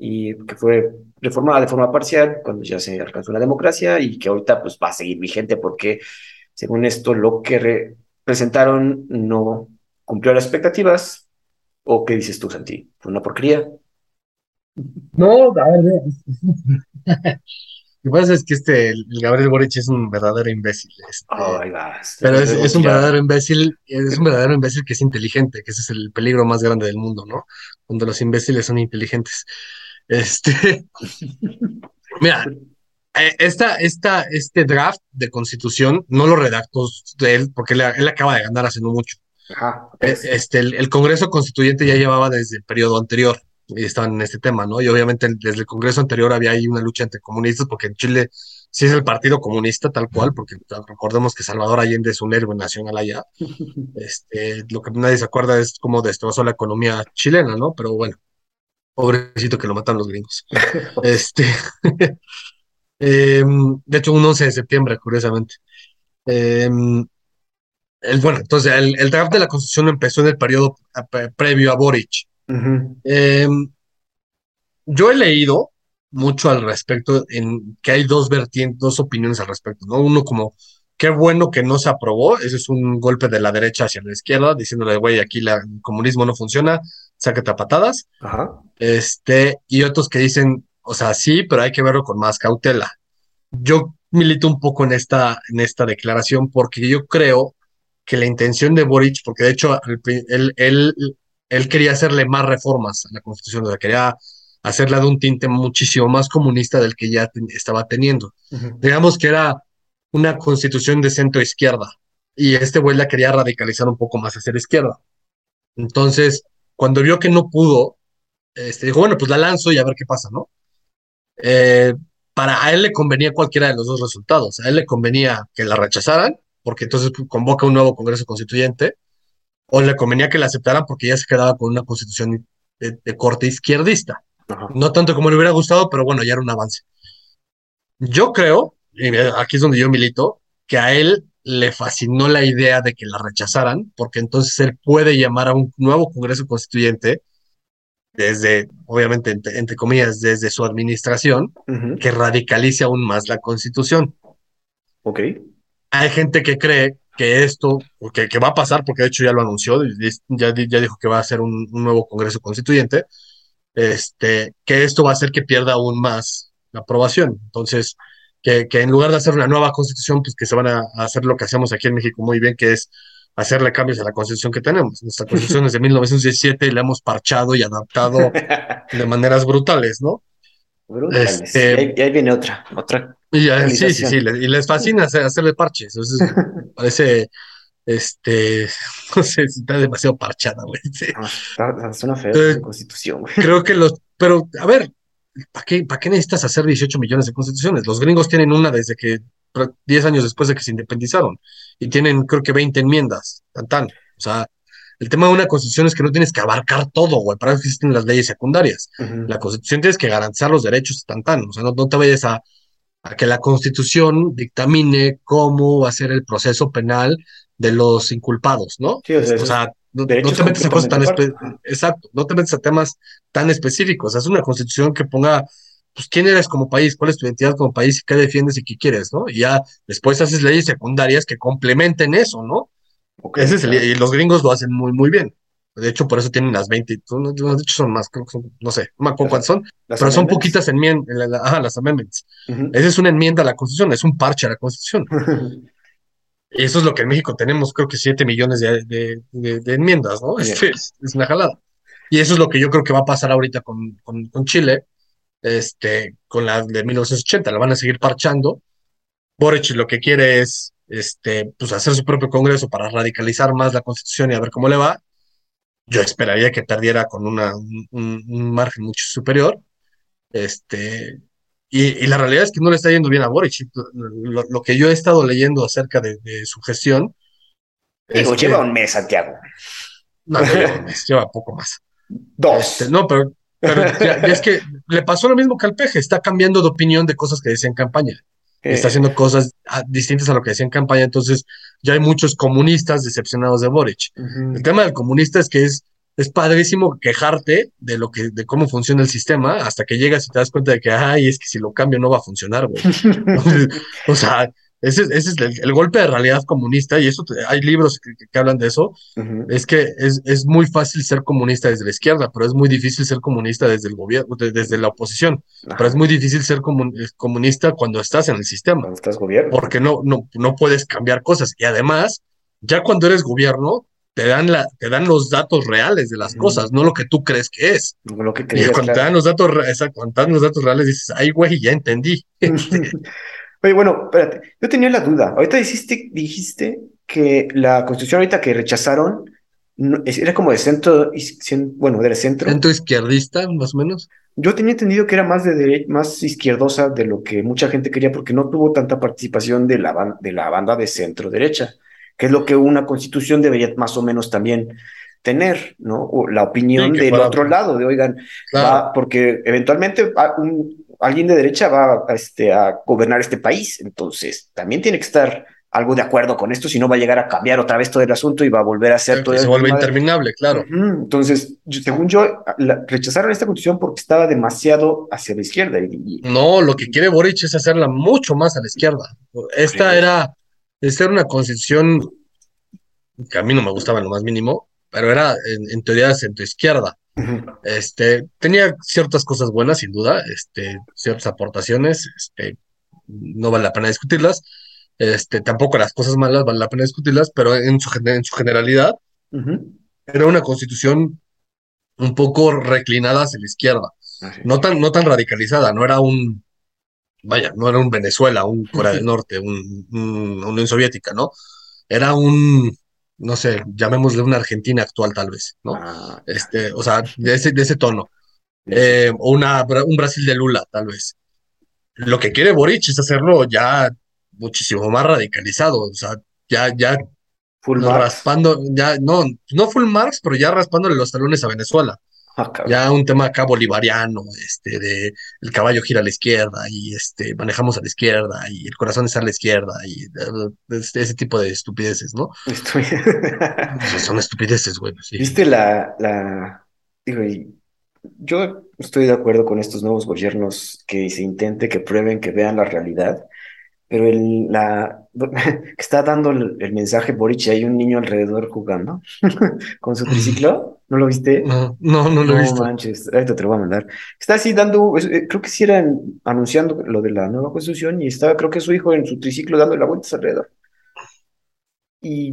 y que fue reformada de forma parcial cuando ya se alcanzó la democracia y que ahorita pues va a seguir vigente porque según esto lo que presentaron no cumplió las expectativas o qué dices tú Santi fue una porquería no a ver <laughs> Lo que pasa es que este, Gabriel Boric es un verdadero imbécil. Este, pero es, un verdadero imbécil, es un verdadero imbécil que es inteligente, que ese es el peligro más grande del mundo, ¿no? Cuando los imbéciles son inteligentes. Este, <laughs> mira, eh, esta, esta, este draft de constitución no lo redactó él, porque él, acaba de ganar hace no mucho. Eh, este, el Congreso Constituyente ya llevaba desde el periodo anterior y estaban en este tema, ¿no? Y obviamente desde el Congreso anterior había ahí una lucha entre comunistas, porque en Chile sí es el Partido Comunista tal cual, porque recordemos que Salvador Allende es un héroe nacional allá. <laughs> Este, lo que nadie se acuerda es cómo destrozó la economía chilena, ¿no? Pero bueno, pobrecito que lo matan los gringos. <laughs> este, <laughs> em, de hecho, un 11 de septiembre, curiosamente. Em, el, bueno, entonces el, el, draft de la Constitución empezó en el periodo previo a Boric. Em, yo he leído mucho al respecto, en que hay dos vertientes, dos opiniones al respecto, ¿no? Uno como, qué bueno que no se aprobó, ese es un golpe de la derecha hacia la izquierda, diciéndole, güey, aquí la, el comunismo no funciona, sáquete a patadas. Este, y otros que dicen, o sea, sí, pero hay que verlo con más cautela. Yo milito un poco en esta, en esta declaración porque yo creo que la intención de Boric, porque de hecho él, él él quería hacerle más reformas a la Constitución, o sea, quería hacerla de un tinte muchísimo más comunista del que ya estaba teniendo. Digamos que era una constitución de centro izquierda y este güey la quería radicalizar un poco más hacia la izquierda. Entonces, cuando vio que no pudo, este, dijo, bueno, pues la lanzo y a ver qué pasa, ¿no? Eh, para a él le convenía cualquiera de los dos resultados. A él le convenía que la rechazaran, porque entonces convoca un nuevo Congreso Constituyente, o le convenía que la aceptaran porque ya se quedaba con una constitución de, corte izquierdista. No tanto como le hubiera gustado, pero bueno, ya era un avance. Yo creo, y aquí es donde yo milito, que a él le fascinó la idea de que la rechazaran, porque entonces él puede llamar a un nuevo Congreso Constituyente desde, obviamente, entre, comillas, desde su administración, que radicalice aún más la Constitución. Ok. Hay gente que cree que esto, que, que va a pasar, porque de hecho ya lo anunció, ya, ya dijo que va a ser un, nuevo Congreso Constituyente, este, que esto va a hacer que pierda aún más la aprobación. Entonces, que, que en lugar de hacer una nueva constitución, pues que se van a, hacer lo que hacemos aquí en México muy bien, que es hacerle cambios a la constitución que tenemos. Nuestra constitución es de 1917 y la hemos parchado y adaptado <laughs> de maneras brutales, ¿no? Este, y, ahí, viene otra, otra. Y sí, sí, sí, y les fascina hacerle parches. Entonces, <laughs> parece, este, <laughs> no sé, está demasiado parchada, güey. está, suena feo la constitución, güey. Creo que los, pero, a ver, ¿para qué, ¿para qué necesitas hacer 18 millones de constituciones? Los gringos tienen una desde que, 10 años después de que se independizaron, y tienen, creo que 20 enmiendas, tan, tan. O sea, el tema de una constitución es que no tienes que abarcar todo, güey. Para eso existen las leyes secundarias. La constitución tienes que garantizar los derechos tan tan. O sea, no, te vayas a, que la constitución dictamine cómo va a ser el proceso penal de los inculpados, ¿no? Sí, o sea, no, te metes a cosas tan exacto, no te metes a temas tan específicos. Es una constitución que ponga pues quién eres como país, cuál es tu identidad como país y qué defiendes y qué quieres, ¿no? Y ya después haces leyes secundarias que complementen eso, ¿no? y los gringos lo hacen muy, muy bien. De hecho, por eso tienen las 20, de hecho son más, creo que son, no sé, no me acuerdo cuántas son, pero son poquitas enmiendas, ajá, las amendments. Esa es una enmienda a la Constitución, es un parche a la Constitución. <laughs> y eso es lo que en México tenemos, creo que 7 millones de, enmiendas, ¿no? Es, es, una jalada. Y eso es lo que yo creo que va a pasar ahorita con, con, con Chile, este, con la de 1980, la van a seguir parchando. Boric lo que quiere es este, pues hacer su propio congreso para radicalizar más la constitución y a ver cómo le va, yo esperaría que perdiera con una, un, margen mucho superior. Este, y, la realidad es que no le está yendo bien a Boric. Lo, que yo he estado leyendo acerca de, su gestión. Digo, lleva un mes, Santiago. No, lleva un <laughs> mes, lleva poco más. Dos. Este, no, pero, pero es que le pasó lo mismo que al peje, está cambiando de opinión de cosas que decía en campaña. está haciendo cosas ah, distintas a lo que decía en campaña, entonces ya hay muchos comunistas decepcionados de Boric. El tema del comunista es que es, es padrísimo quejarte de lo que, de cómo funciona el sistema, hasta que llegas y te das cuenta de que, ay, es que si lo cambio no va a funcionar, güey. <laughs> <laughs> o sea, ese, ese es el, golpe de realidad comunista, y eso hay libros que, hablan de eso. Es que es, es, muy fácil ser comunista desde la izquierda, pero es muy difícil ser comunista desde el gobierno, desde la oposición. Pero es muy difícil ser comunista cuando estás en el sistema. Cuando estás gobierno. Porque no, no, no puedes cambiar cosas. Y además, ya cuando eres gobierno, te dan, la, te dan los datos reales de las cosas, no lo que tú crees que es. lo que y cuando te dan los datos, cuando te dan los datos reales, dices, ay, güey, ya entendí. <laughs> Oye, bueno, espérate, yo tenía la duda. Ahorita dijiste, dijiste que la constitución ahorita que rechazaron era como de centro, bueno, del centro. Centro izquierdista, más o menos. Yo tenía entendido que era más de más izquierdosa de lo que mucha gente quería porque no tuvo tanta participación de la, de la banda de centro derecha, que es lo que una constitución debería más o menos también tener, ¿no? O la opinión del otro lado, de oigan, porque eventualmente un, alguien de derecha va a, este, a gobernar este país, entonces también tiene que estar algo de acuerdo con esto, si no va a llegar a cambiar otra vez todo el asunto y va a volver a ser todo. Se vuelve interminable, claro. Entonces, según yo, rechazaron esta constitución porque estaba demasiado hacia la izquierda. No, lo que quiere Boric es hacerla mucho más a la izquierda. Esta era, esta era una constitución que a mí no me gustaba en lo más mínimo, pero era en, en teoría centro-izquierda. Este, tenía ciertas cosas buenas, sin duda, este, ciertas aportaciones, este, no vale la pena discutirlas. Este, tampoco las cosas malas vale la pena discutirlas, pero en su, en su generalidad era una constitución un poco reclinada hacia la izquierda, no tan, no tan radicalizada, no era un, vaya, no era un Venezuela, un Corea del <laughs> Norte, un, una Unión Soviética, ¿no? Era un, no sé, llamémosle una Argentina actual tal vez, ¿no? Ah, este, o sea, de ese, de ese tono. Eh, o una, un Brasil de Lula, tal vez. Lo que quiere Boric es hacerlo ya muchísimo más radicalizado, o sea, ya, ya raspando, ya, no, no full Marx, pero ya raspándole los talones a Venezuela. Ah, ya un tema acá bolivariano, este, de el caballo gira a la izquierda y este, manejamos a la izquierda y el corazón está a la izquierda y este, ese tipo de estupideces, ¿no? Son estupideces, güey. Pues ¿Viste la, la, digo, yo estoy de acuerdo con estos nuevos gobiernos que se intente, que prueben, que vean la realidad pero el, la, <laughs> está dando el, mensaje Boric y hay un niño alrededor jugando <laughs> con su triciclo. ¿No lo viste? No, no, no lo he visto. manches, ahorita te lo voy a mandar. Está así dando, eh, creo que sí era anunciando lo de la nueva constitución y estaba, creo que su hijo en su triciclo dando la vuelta alrededor. Y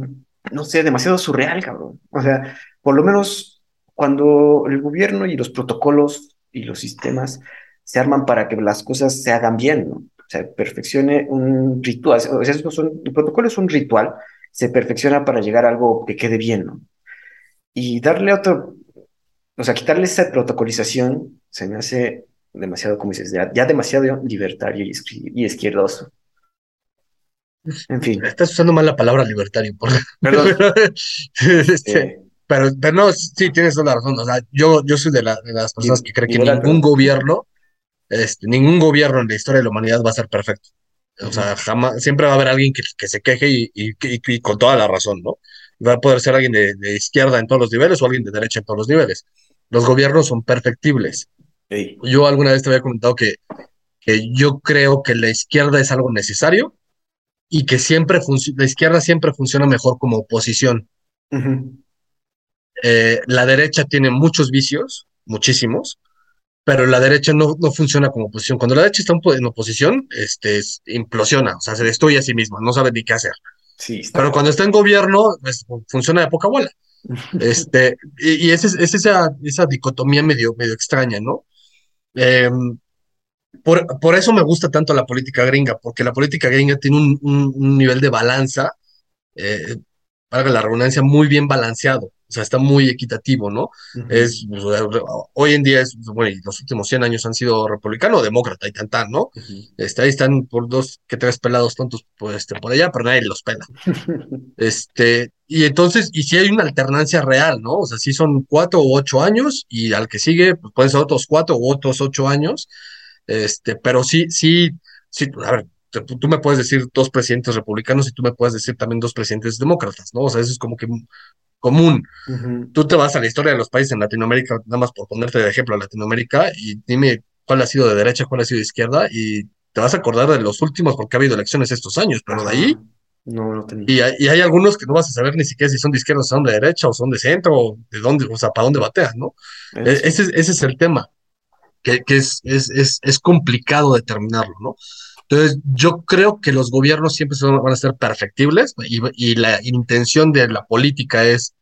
no sé, demasiado surreal, cabrón. O sea, por lo menos cuando el gobierno y los protocolos y los sistemas se arman para que las cosas se hagan bien, ¿no? Se perfeccione un ritual, o sea, son, el protocolo es un ritual, se perfecciona para llegar a algo que quede bien, ¿no? Y darle otro, o sea, quitarle esa protocolización se me hace demasiado, como dices, ya, demasiado libertario y, izquierdoso. <laughs> En fin. Estás usando mal la palabra libertario, por Perdón. <laughs> este, pero, pero no, sí, tienes toda la razón. O sea, yo, yo soy de, de las personas que creen que ningún gobierno este, ningún gobierno en la historia de la humanidad va a ser perfecto. O sea, jamás, siempre va a haber alguien que, se queje y, con toda la razón, ¿no? Va a poder ser alguien de, izquierda en todos los niveles o alguien de derecha en todos los niveles. Los gobiernos son perfectibles. Yo alguna vez te había comentado que, que yo creo que la izquierda es algo necesario y que siempre la izquierda siempre funciona mejor como oposición. Eh, la derecha tiene muchos vicios, muchísimos, pero la derecha no, no funciona como oposición. Cuando la derecha está en oposición, este, implosiona, o sea, se destruye a sí misma, no sabe ni qué hacer. Sí, pero cuando está en gobierno, pues, funciona de poca bola. <laughs> Este, y, es, es esa, esa dicotomía medio, medio extraña, ¿no? Em, por, por, eso me gusta tanto la política gringa, porque la política gringa tiene un, un, nivel de balanza, eh, para la redundancia, muy bien balanceado. O sea, está muy equitativo, ¿no? Es, pues, hoy en día, es, bueno, los últimos 100 años han sido republicano o demócrata y tan, ¿no? este, ahí están por dos que tres pelados tontos pues, este, por allá, pero nadie los pela. <laughs> este, y entonces, y si hay una alternancia real, ¿no? O sea, si son cuatro u ocho años y al que sigue, pues pueden ser otros cuatro u otros ocho años, este, pero sí, sí, sí, a ver, tú me puedes decir dos presidentes republicanos y tú me puedes decir también dos presidentes demócratas, ¿no? O sea, eso es como que común. Tú te vas a la historia de los países en Latinoamérica, nada más por ponerte de ejemplo a Latinoamérica, y dime cuál ha sido de derecha, cuál ha sido de izquierda, y te vas a acordar de los últimos porque ha habido elecciones estos años, pero de ahí... No, no tenía. Y hay, y hay, algunos que no vas a saber ni siquiera si son de izquierda, o son de derecha, o son de centro, o de dónde, o sea, para dónde batean, ¿no? E, ese, ese es el tema, que, que es, es, es, es complicado determinarlo, ¿no? Entonces, yo creo que los gobiernos siempre van a ser perfectibles y, la intención de la política es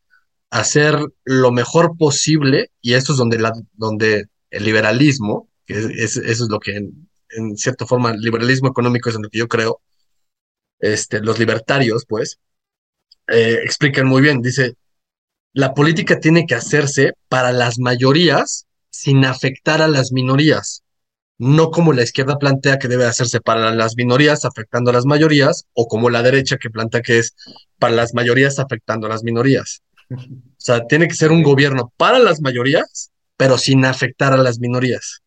hacer lo mejor posible y eso es donde, la, donde el liberalismo, que es, eso es lo que en, en, cierta forma el liberalismo económico es en lo que yo creo, este, los libertarios, pues, eh, explican muy bien, dice, la política tiene que hacerse para las mayorías sin afectar a las minorías no como la izquierda plantea que debe hacerse para las minorías afectando a las mayorías, o como la derecha que plantea que es para las mayorías afectando a las minorías. O sea, tiene que ser un gobierno para las mayorías, pero sin afectar a las minorías.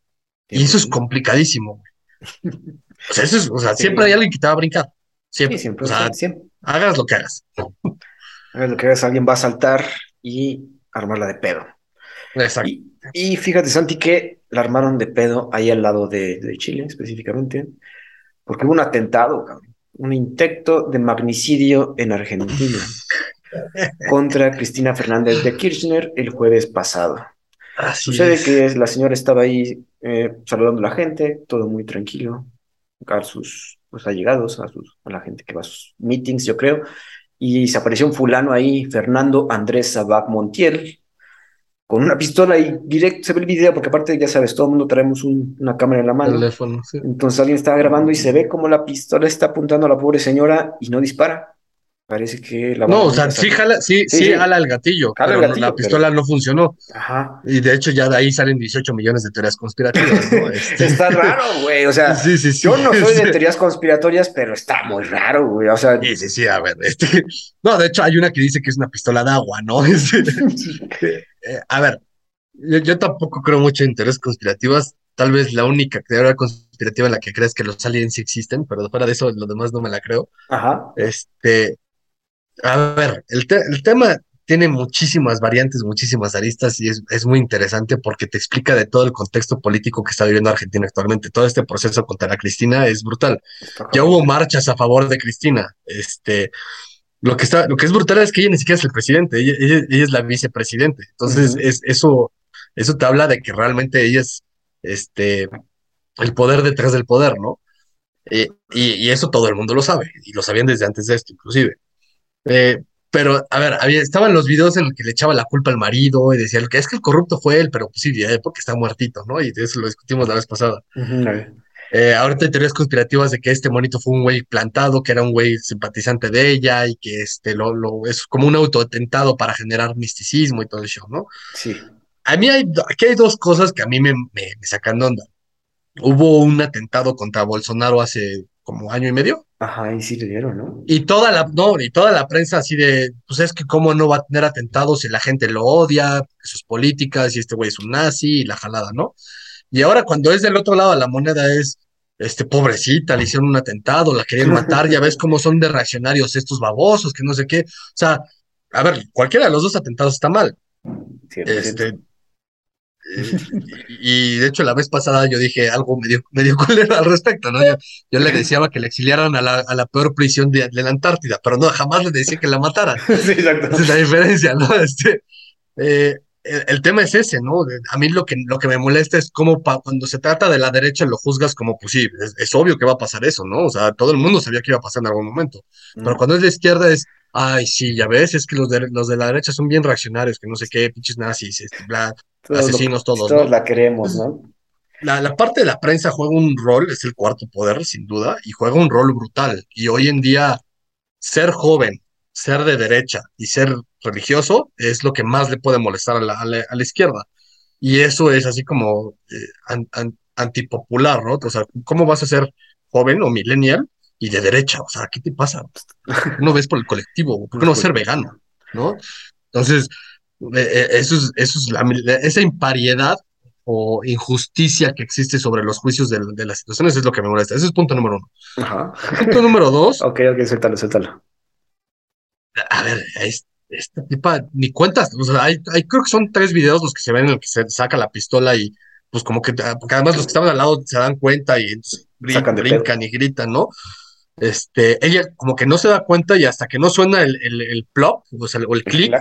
Y eso es complicadísimo. <laughs> O sea, eso es, o sea siempre hay alguien que te va a brincar. Siempre. siempre, o sea, siempre. Hagas lo que hagas. Hagas lo que hagas, alguien va a saltar y armarla de pedo. Exacto. Y, fíjate, Santi, que la armaron de pedo ahí al lado de, Chile, específicamente, porque hubo un atentado, un intento de magnicidio en Argentina <laughs> contra Cristina Fernández de Kirchner el jueves pasado. Sucede que la señora estaba ahí eh, saludando a la gente, todo muy tranquilo, a sus pues, allegados, a, sus, a la gente que va a sus meetings, yo creo, y se apareció un fulano ahí, Fernando Andrés Sabac Montiel, con una pistola y directo se ve el video, porque aparte ya sabes, todo el mundo traemos una cámara en la mano. Teléfono, sí. Entonces alguien estaba grabando y se ve como la pistola está apuntando a la pobre señora y no dispara. Parece que la No, o sea, sí jala, sí, sí, jala el gatillo, pero la pistola no funcionó. Ajá. Y de hecho ya de ahí salen 18 millones de teorías conspirativas, ¿no? <laughs> Este, está raro, güey. O sea, <laughs> sí, sí, yo no soy de teorías conspiratorias, pero está muy raro, güey. O sea. Sí, sí, sí, a ver, este. <laughs> No, de hecho hay una que dice que es una pistola de agua, ¿no? Este, eh, a ver, yo, yo, tampoco creo mucho en teorías conspirativas. Tal vez la única teoría conspirativa en la que crees que los aliens existen, pero fuera de eso, lo demás no me la creo. Ajá. Este, a ver, el, tema tiene muchísimas variantes, muchísimas aristas y es, muy interesante porque te explica de todo el contexto político que está viviendo Argentina actualmente. Todo este proceso contra la Cristina es brutal. Ya hubo marchas a favor de Cristina. Este, lo que está, lo que es brutal es que ella ni siquiera es el presidente, ella, es la vicepresidente. Entonces, es, eso, eso te habla de que realmente ella es este, el poder detrás del poder, ¿no? Eh, y, y, eso todo el mundo lo sabe, y lo sabían desde antes de esto, inclusive. Eh, pero, a ver, había, estaban los videos en los que le echaba la culpa al marido y decía que es que el corrupto fue él, pero pues sí, porque está muertito, ¿no? Y eso lo discutimos la vez pasada. Eh, ahorita hay teorías conspirativas de que este monito fue un güey plantado, que era un güey simpatizante de ella y que este lo, lo es como un autoatentado para generar misticismo y todo eso, ¿no? Sí. A mí hay, aquí hay dos cosas que a mí me, me, me sacan de onda. Hubo un atentado contra Bolsonaro hace como año y medio. Ajá, y sí le dieron, ¿no? Y toda la, no, y toda la prensa así de, pues es que cómo no va a tener atentados si la gente lo odia, sus políticas, y este güey es un nazi, y la jalada, ¿no? Y ahora cuando es del otro lado de la moneda es, este, pobrecita, le hicieron un atentado, la querían <laughs> matar, ya ves cómo son de reaccionarios estos babosos, que no sé qué. O sea, a ver, cualquiera de los dos atentados está mal. este, y, de hecho la vez pasada yo dije algo medio, medio <laughs> culero al respecto, ¿no? Yo, le deseaba que le exiliaran a la, a la peor prisión de, la Antártida, pero no, jamás le decía que la mataran. <laughs> Sí, exacto. Esa es la diferencia, ¿no? Este, eh, el, tema es ese, ¿no? A mí lo que, lo que me molesta es cómo cuando se trata de la derecha lo juzgas como, pues sí, es, obvio que va a pasar eso, ¿no? O sea, todo el mundo sabía que iba a pasar en algún momento. Pero cuando es de izquierda es, ay, sí, ya ves, es que los de, los de la derecha son bien reaccionarios, que no sé qué, pinches nazis, este, bla, asesinos todos. Todos la queremos, ¿no? La, parte de la prensa juega un rol, es el cuarto poder, sin duda, y juega un rol brutal. Y hoy en día, ser joven, ser de derecha y ser religioso es lo que más le puede molestar a la, a la, izquierda. Y eso es así como eh, antipopular, ¿no? O sea, ¿cómo vas a ser joven o millennial y de derecha? O sea, ¿qué te pasa? No ves por el colectivo, ¿por qué no ser vegano? ¿No? Entonces, eh, eh, eso es, eso es la, esa impariedad o injusticia que existe sobre los juicios de, de, las situaciones es lo que me molesta. Ese es punto número uno. Ajá. Punto número dos. <laughs> ok, ok, suéltalo, suéltalo. A ver, esta tipa ni cuentas. O sea, hay, hay, creo que son tres videos los que se ven en el que se saca la pistola y pues como que, porque además los que estaban al lado se dan cuenta y entonces brincan, brincan y gritan, ¿no? Este, ella como que no se da cuenta y hasta que no suena el, el, el plop, o sea, o el, clic,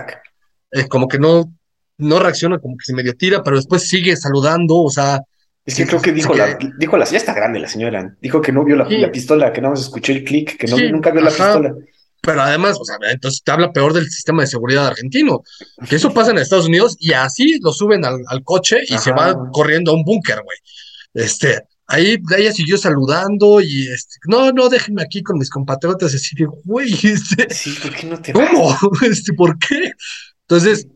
eh, como que no, no reacciona, como que se medio tira, pero después sigue saludando, o sea. Es que creo que dijo, la, dijo la, ya está grande la señora, dijo que no vio la, la pistola, que nada más escuchó el clic, que no, nunca vio la pistola. Pero además, o sea, entonces te habla peor del sistema de seguridad argentino, que eso pasa en Estados Unidos y así lo suben al, al coche y se va corriendo a un búnker, güey. Este, ahí ella siguió saludando y este, no, no, déjenme aquí con mis compatriotas, así de, güey, este, sí, ¿por qué no te ¿cómo? <laughs> Este, ¿por qué? Entonces,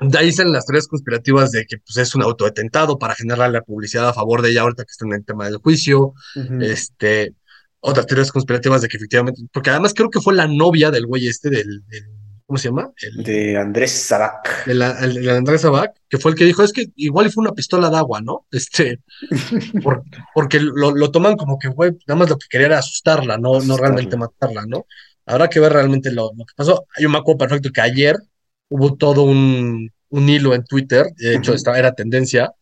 de ahí salen las teorías conspirativas de que pues, es un autodetentado para generar la publicidad a favor de ella ahorita que está en el tema del juicio. Este, otras teorías conspirativas de que efectivamente, porque además creo que fue la novia del güey este del, ¿cómo se llama? El, de Andrés Sabac. El, el, Andrés Sabac, que fue el que dijo, es que igual fue una pistola de agua, ¿no? <laughs> Este, <laughs> porque lo, lo, toman como que, güey, nada más lo que quería era asustarla, no, no realmente matarla, ¿no? Habrá que ver realmente lo, lo, que pasó. Yo me acuerdo perfecto que ayer hubo todo un, un hilo en Twitter, de hecho, esta era tendencia,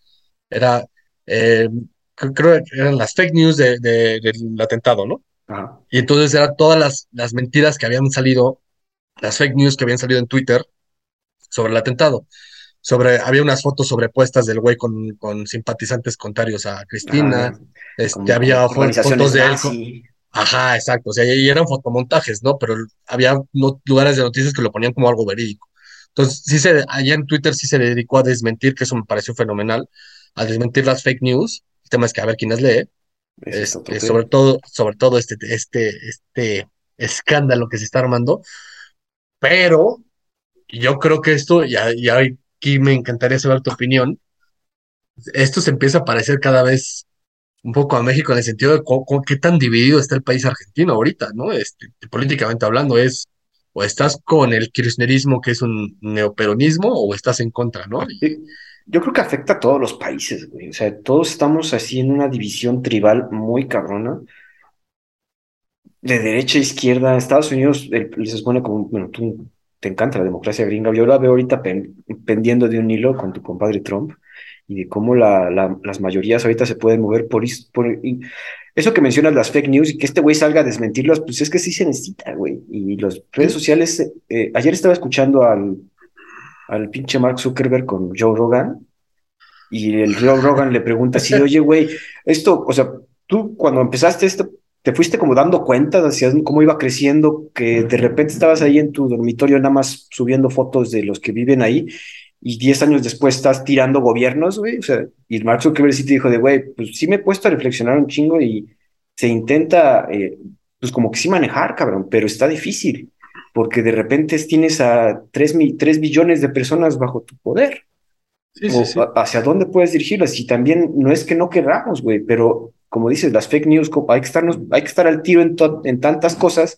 era, eh, creo que eran las fake news de, del atentado, ¿no? Y entonces eran todas las, las mentiras que habían salido, las fake news que habían salido en Twitter sobre el atentado. Sobre, había unas fotos sobrepuestas del güey con, con simpatizantes contrarios a Cristina, este, había fotos de él. Con, ajá, exacto, o sea, y eran fotomontajes, ¿no? Pero había no, lugares de noticias que lo ponían como algo verídico. Entonces, sí se, allá en Twitter sí se dedicó a desmentir, que eso me pareció fenomenal, a desmentir las fake news. El tema es que a ver quién las lee. Este, sobre todo, sobre todo este, este, este escándalo que se está armando. Pero yo creo que esto, ya, ya aquí me encantaría saber tu opinión. Esto se empieza a parecer cada vez un poco a México en el sentido de qué tan dividido está el país argentino ahorita, ¿no? Este, políticamente hablando, es o estás con el kirchnerismo, que es un neoperonismo, o estás en contra, ¿no? Yo creo que afecta a todos los países, güey. O sea, todos estamos así en una división tribal muy cabrona. De derecha a izquierda, Estados Unidos se supone como, bueno, tú te encanta la democracia gringa. Yo la veo ahorita pendiendo de un hilo con tu compadre Trump y de cómo la, las mayorías ahorita se pueden mover por, por, eso que mencionas, las fake news y que este güey salga a desmentirlas, pues es que sí se necesita, güey. Y las redes sociales, eh, ayer estaba escuchando al, al pinche Mark Zuckerberg con Joe Rogan y el Joe Rogan le pregunta así, oye, güey, esto, o sea, tú cuando empezaste esto, te fuiste como dando cuenta de cómo iba creciendo, que de repente estabas ahí en tu dormitorio nada más subiendo fotos de los que viven ahí y 10 años después estás tirando gobiernos, güey. O sea, y Mark Zuckerberg sí te dijo de, güey, pues sí me he puesto a reflexionar un chingo y se intenta, eh, pues como que sí manejar, cabrón, pero está difícil, porque de repente tienes a 3, 3 billones de personas bajo tu poder. Sí, sí, sí. ¿Hacia dónde puedes dirigirlas? Y también no es que no querramos, güey, pero como dices, las fake news, hay que, estarnos, hay que estar al tiro en, en tantas cosas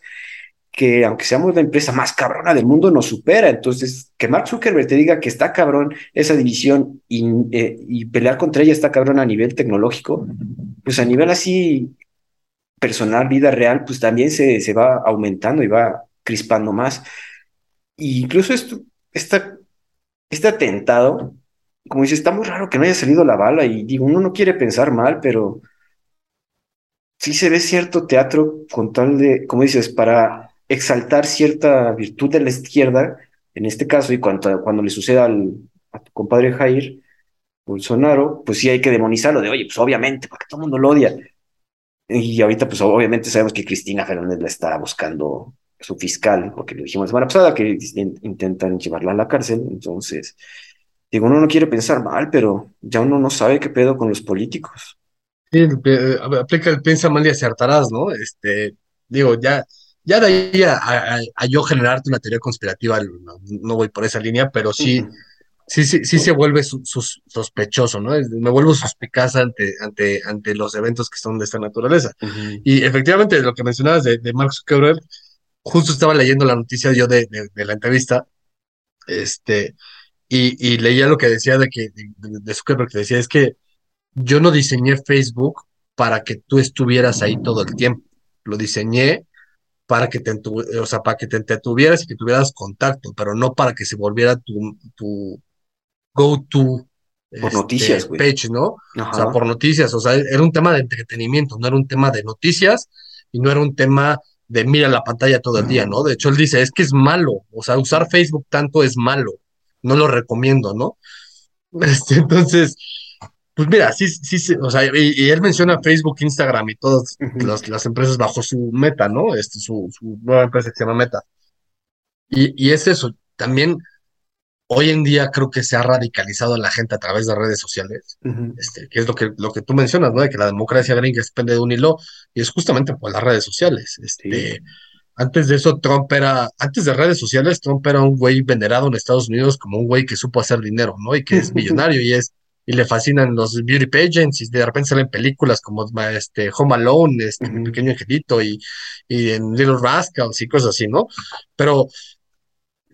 que aunque seamos la empresa más cabrona del mundo, nos supera. Entonces, que Mark Zuckerberg te diga que está cabrón esa división y, eh, y, pelear contra ella está cabrón a nivel tecnológico, pues a nivel así personal, vida real, pues también se, se va aumentando y va crispando más. Y incluso esto, esta, este atentado, como dice, está muy raro que no haya salido la bala y digo, uno no quiere pensar mal, pero sí se ve cierto teatro con tal de, como dices, para exaltar cierta virtud de la izquierda, en este caso, y cuando, cuando le suceda al, a tu compadre Jair Bolsonaro, pues sí hay que demonizarlo, de oye, pues obviamente, porque todo el mundo lo odia. Y ahorita, pues obviamente sabemos que Cristina Fernández la está buscando su fiscal, porque lo dijimos la semana pasada, que intentan llevarla a la cárcel, entonces, digo, uno no quiere pensar mal, pero ya uno no sabe qué pedo con los políticos. Sí, eh, aplica el piensa mal y acertarás, ¿no? Este, digo, ya, ya de ahí a, yo generarte una teoría conspirativa, no, voy por esa línea, pero sí, sí, sí, sí se vuelve sospechoso, ¿no? Me vuelvo suspicaz ante, ante, ante los eventos que son de esta naturaleza. Y efectivamente, lo que mencionabas de, de Mark Zuckerberg, justo estaba leyendo la noticia yo de, de, la entrevista, este, y, leía lo que decía de que, de, Zuckerberg, que decía, es que yo no diseñé Facebook para que tú estuvieras ahí todo el tiempo. Lo diseñé para que te, o sea, para que te entretuvieras y que tuvieras contacto, pero no para que se volviera tu, tu go-to por noticias, este, page, ¿no? O sea, por noticias, o sea, era un tema de entretenimiento, no era un tema de noticias y no era un tema de mira la pantalla todo el día, ¿no? De hecho, él dice, es que es malo, o sea, usar Facebook tanto es malo, no lo recomiendo, ¿no? <laughs> Este, entonces, pues mira, sí, sí, o sea, y, él menciona Facebook, Instagram y todas las, empresas bajo su meta, ¿no? Este, su, su nueva empresa que se llama Meta. Y, y es eso, también hoy en día creo que se ha radicalizado a la gente a través de redes sociales, este, que es lo que, lo que tú mencionas, ¿no? De que la democracia gringa depende de un hilo, y es justamente por las redes sociales. Este, Antes de eso, Trump era, antes de redes sociales, Trump era un güey venerado en Estados Unidos como un güey que supo hacer dinero, ¿no? Y que es <laughs> millonario y es, y le fascinan los beauty pageants, y de repente salen películas como este, Home Alone, este, Pequeño Angelito, y, y en Little Rascals y cosas así, ¿no? Pero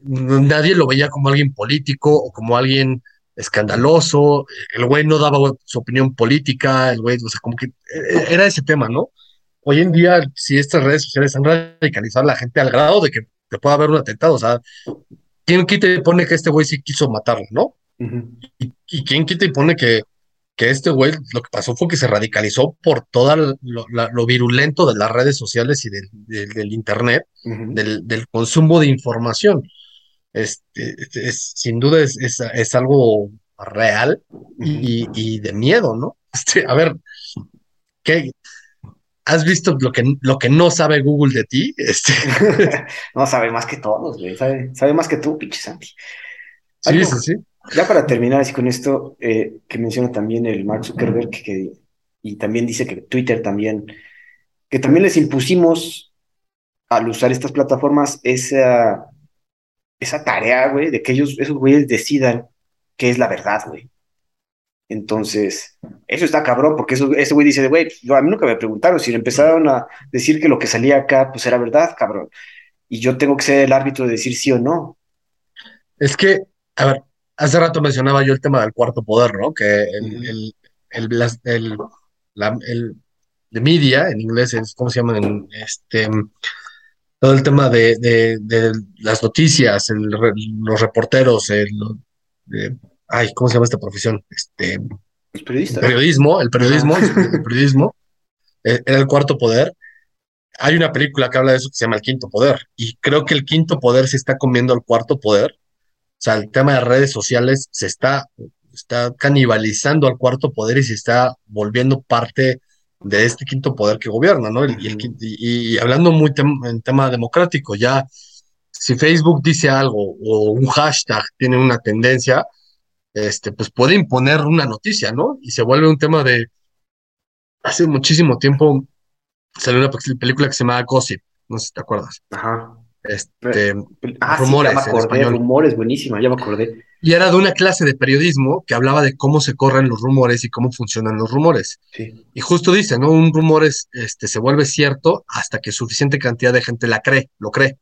nadie lo veía como alguien político o como alguien escandaloso, el güey no daba su opinión política, el güey, o sea, como que e-, era ese tema, ¿no? Hoy en día, si estas redes sociales han radicalizado a la gente al grado de que te pueda haber un atentado, o sea, ¿quién quita y pone que este güey sí quiso matarlo, no? y, quién quita y pone que, que este güey lo que pasó fue que se radicalizó por todo lo, virulento de las redes sociales y del, del, internet, del, del, consumo de información este, es, sin duda es, es, algo real y, de miedo, ¿no? <laughs> Este, a ver, ¿qué, ¿Has visto lo que, lo que no sabe Google de ti? Este. <laughs> <laughs> no, sabe más que todos, güey. Sabe, más que tú, pinche Santi. Sí, sí, sí. Ya para terminar así con esto, eh, que menciona también el Mark Zuckerberg, que, y también dice que Twitter también, que también les impusimos al usar estas plataformas esa esa tarea, güey, de que ellos, esos güeyes decidan qué es la verdad, güey. Entonces, eso está cabrón, porque eso, ese güey dice, güey, a mí nunca me preguntaron, si le empezaron a decir que lo que salía acá, pues era verdad, cabrón. Y yo tengo que ser el árbitro de decir sí o no. Es que, a ver, hace rato mencionaba yo el tema del cuarto poder, ¿no? Que el, el, el, el, de media, en inglés es, ¿cómo se llama? este, todo el tema de, las noticias, los reporteros, el, ay, ¿cómo se llama esta profesión? Este, el periodista. periodismo, el periodismo, el periodismo, eh, era el cuarto poder. Hay una película que habla de eso que se llama El Quinto Poder, y creo que el quinto poder se está comiendo al cuarto poder. O sea, el tema de redes sociales se está, está canibalizando al cuarto poder y se está volviendo parte de este quinto poder que gobierna, ¿no? Y, hablando muy en tema democrático, ya si Facebook dice algo o un hashtag tiene una tendencia, este, pues puede imponer una noticia, ¿no? Y se vuelve un tema de, hace muchísimo tiempo salió una película que se llama Gossip, no sé si te acuerdas. Ajá. Este, ah, rumores, sí, ya me acordé, rumores, buenísima, ya me acordé. Y era de una clase de periodismo que hablaba de cómo se corren los rumores y cómo funcionan los rumores. Y justo dice, ¿no? Un rumor es, este, se vuelve cierto hasta que suficiente cantidad de gente la cree, lo cree.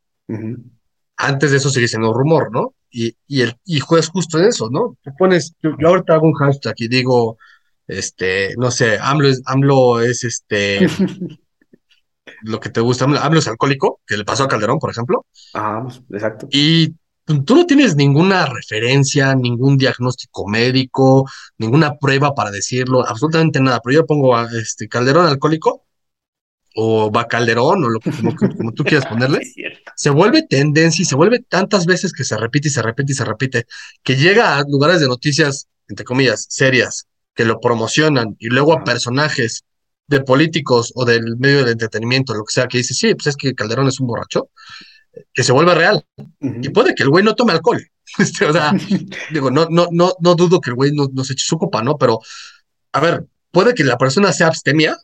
Antes de eso sigue siendo un rumor, ¿no? Y, y, el, y juegas justo en eso, ¿no? Tú pones, yo, ahorita hago un hashtag y digo, este, no sé, AMLO es, AMLO es este, <laughs> lo que te gusta, AMLO es alcohólico, que le pasó a Calderón, por ejemplo. Ah, exacto. Y tú no tienes ninguna referencia, ningún diagnóstico médico, ninguna prueba para decirlo, absolutamente nada. Pero yo pongo a este Calderón alcohólico o va Calderón o lo que como, tú quieras <laughs> ponerle. Se vuelve tendencia y se vuelve tantas veces que se repite y se repite y se repite que llega a lugares de noticias, entre comillas, serias, que lo promocionan y luego a personajes de políticos o del medio del entretenimiento, lo que sea, que dice, sí, pues es que Calderón es un borracho que se vuelva real. Y puede que el güey no tome alcohol. <laughs> Este, o sea, <laughs> digo, no, no, no, no dudo que el güey no, se eche su copa, ¿no? Pero, a ver, puede que la persona sea abstemia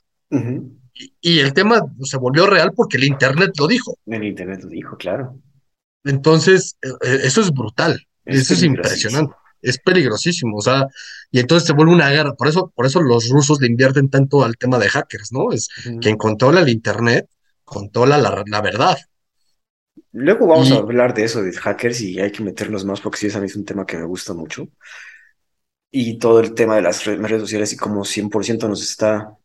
y, el tema se volvió real porque el Internet lo dijo. El Internet lo dijo, claro. Entonces, eh, eh, eso es brutal. eso es impresionante. Es peligrosísimo. O sea, y entonces se vuelve una guerra. Por eso, por eso los rusos le invierten tanto al tema de hackers, ¿no? Es quien controla el Internet, controla la, la verdad Luego vamos a hablar de eso, de hackers, y hay que meternos más porque sí, ese es un tema que me gusta mucho. Y todo el tema de las redes sociales y cómo 100% nos está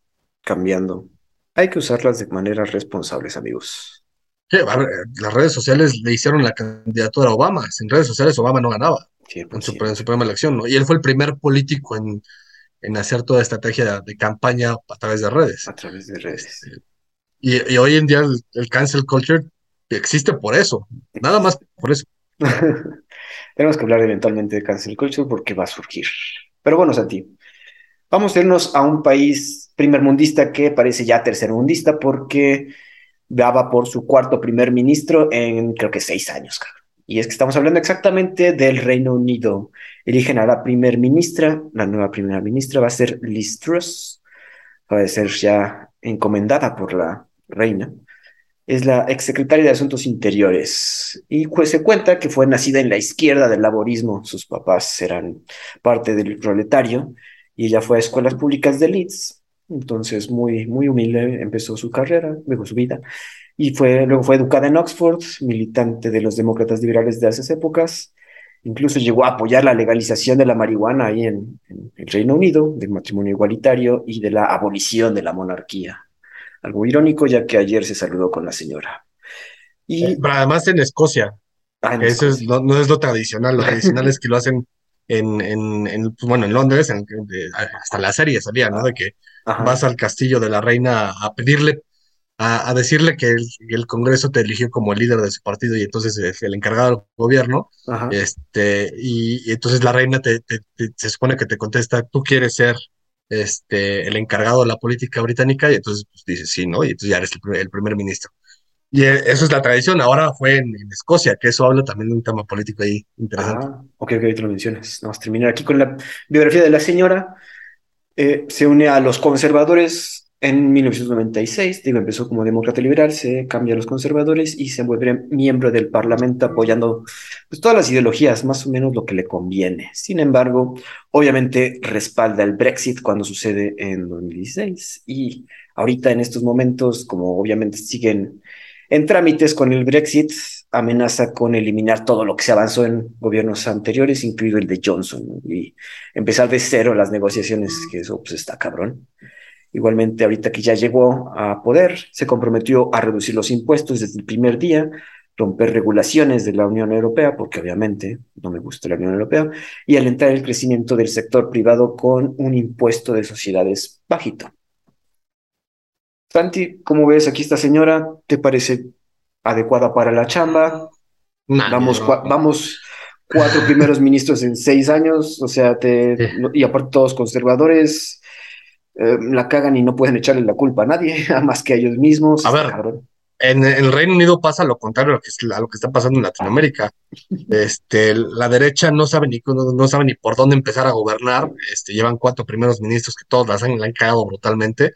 cambiando. Hay que usarlas de manera responsables, amigos. las redes sociales le hicieron la candidatura a Obama. Sin redes sociales Obama no ganaba en, su, primera elección, ¿no? Y él fue el primer político en, en hacer toda estrategia de, campaña a través de redes. A través de redes. Este, y, hoy en día el, cancel culture existe por eso, nada más por eso. <laughs> Tenemos que hablar eventualmente de cancel culture porque va a surgir. Pero bueno, Santi, vamos a irnos a un país primermundista que parece ya tercermundista porque daba por su cuarto primer ministro en creo que seis años, Y es que estamos hablando exactamente del Reino Unido. Eligen a la primer ministra, la nueva primera ministra va a ser Liz Truss, va a ser ya encomendada por la reina. Es la exsecretaria de Asuntos Interiores y pues se cuenta que fue nacida en la izquierda del laborismo. Sus papás eran parte del proletario y ella fue a escuelas públicas de Leeds entonces, muy, muy humilde empezó su carrera, luego su vida, y fue, luego fue educada en Oxford, militante de los demócratas liberales de esas épocas. Incluso llegó a apoyar la legalización de la marihuana ahí en, el Reino Unido, del matrimonio igualitario y de la abolición de la monarquía. Algo irónico, ya que ayer se saludó con la señora. Y, eh, Pero además en Escocia. Ah, eso no, no, es lo tradicional. Lo <laughs> tradicional es que lo hacen en, en, pues, bueno, en Londres, hasta la serie salía, ¿no? De que vas al castillo de la reina a pedirle, a, decirle que el, Congreso te eligió como el líder de su partido y entonces es el encargado del gobierno, este, y, entonces la reina te, se supone que te contesta, tú quieres ser este, el encargado de la política británica, y entonces pues, sí, ¿no? Y entonces ya eres el primer ministro. Y e, eso es la tradición. Ahora fue en, Escocia, que eso habla también de un tema político ahí interesante. Ah, ok, ok, te lo mencionas. Vamos a terminar aquí con la biografía de la señora. Eh, se une a los conservadores en 1996. Digo, empezó como demócrata liberal, se cambia a los conservadores y se vuelve miembro del parlamento apoyando pues, todas las ideologías, más o menos lo que le conviene. Sin embargo, obviamente respalda el Brexit cuando sucede en 2016 y ahorita en estos momentos, como obviamente siguen en trámites con el Brexit, amenaza con eliminar todo lo que se avanzó en gobiernos anteriores, incluido el de Johnson, y empezar de cero las negociaciones, que eso pues está cabrón. Igualmente, ahorita que ya llegó a poder, se comprometió a reducir los impuestos desde el primer día, romper regulaciones de la Unión Europea, porque obviamente no me gusta la Unión Europea, y alentar el crecimiento del sector privado con un impuesto de sociedades bajito. Santi, ¿cómo ves aquí esta señora? ¿Te parece adecuada para la chamba? vamos, vamos cuatro primeros ministros en seis años, o sea, te, y aparte todos conservadores, eh, la cagan y no pueden echarle la culpa a nadie, <laughs> más que a ellos mismos. A ver, en, el Reino Unido pasa lo contrario a lo que, lo que está pasando en Latinoamérica. Este, la derecha no sabe ni no, sabe ni por dónde empezar a gobernar. Este, llevan cuatro primeros ministros que todos las han, la han cagado brutalmente.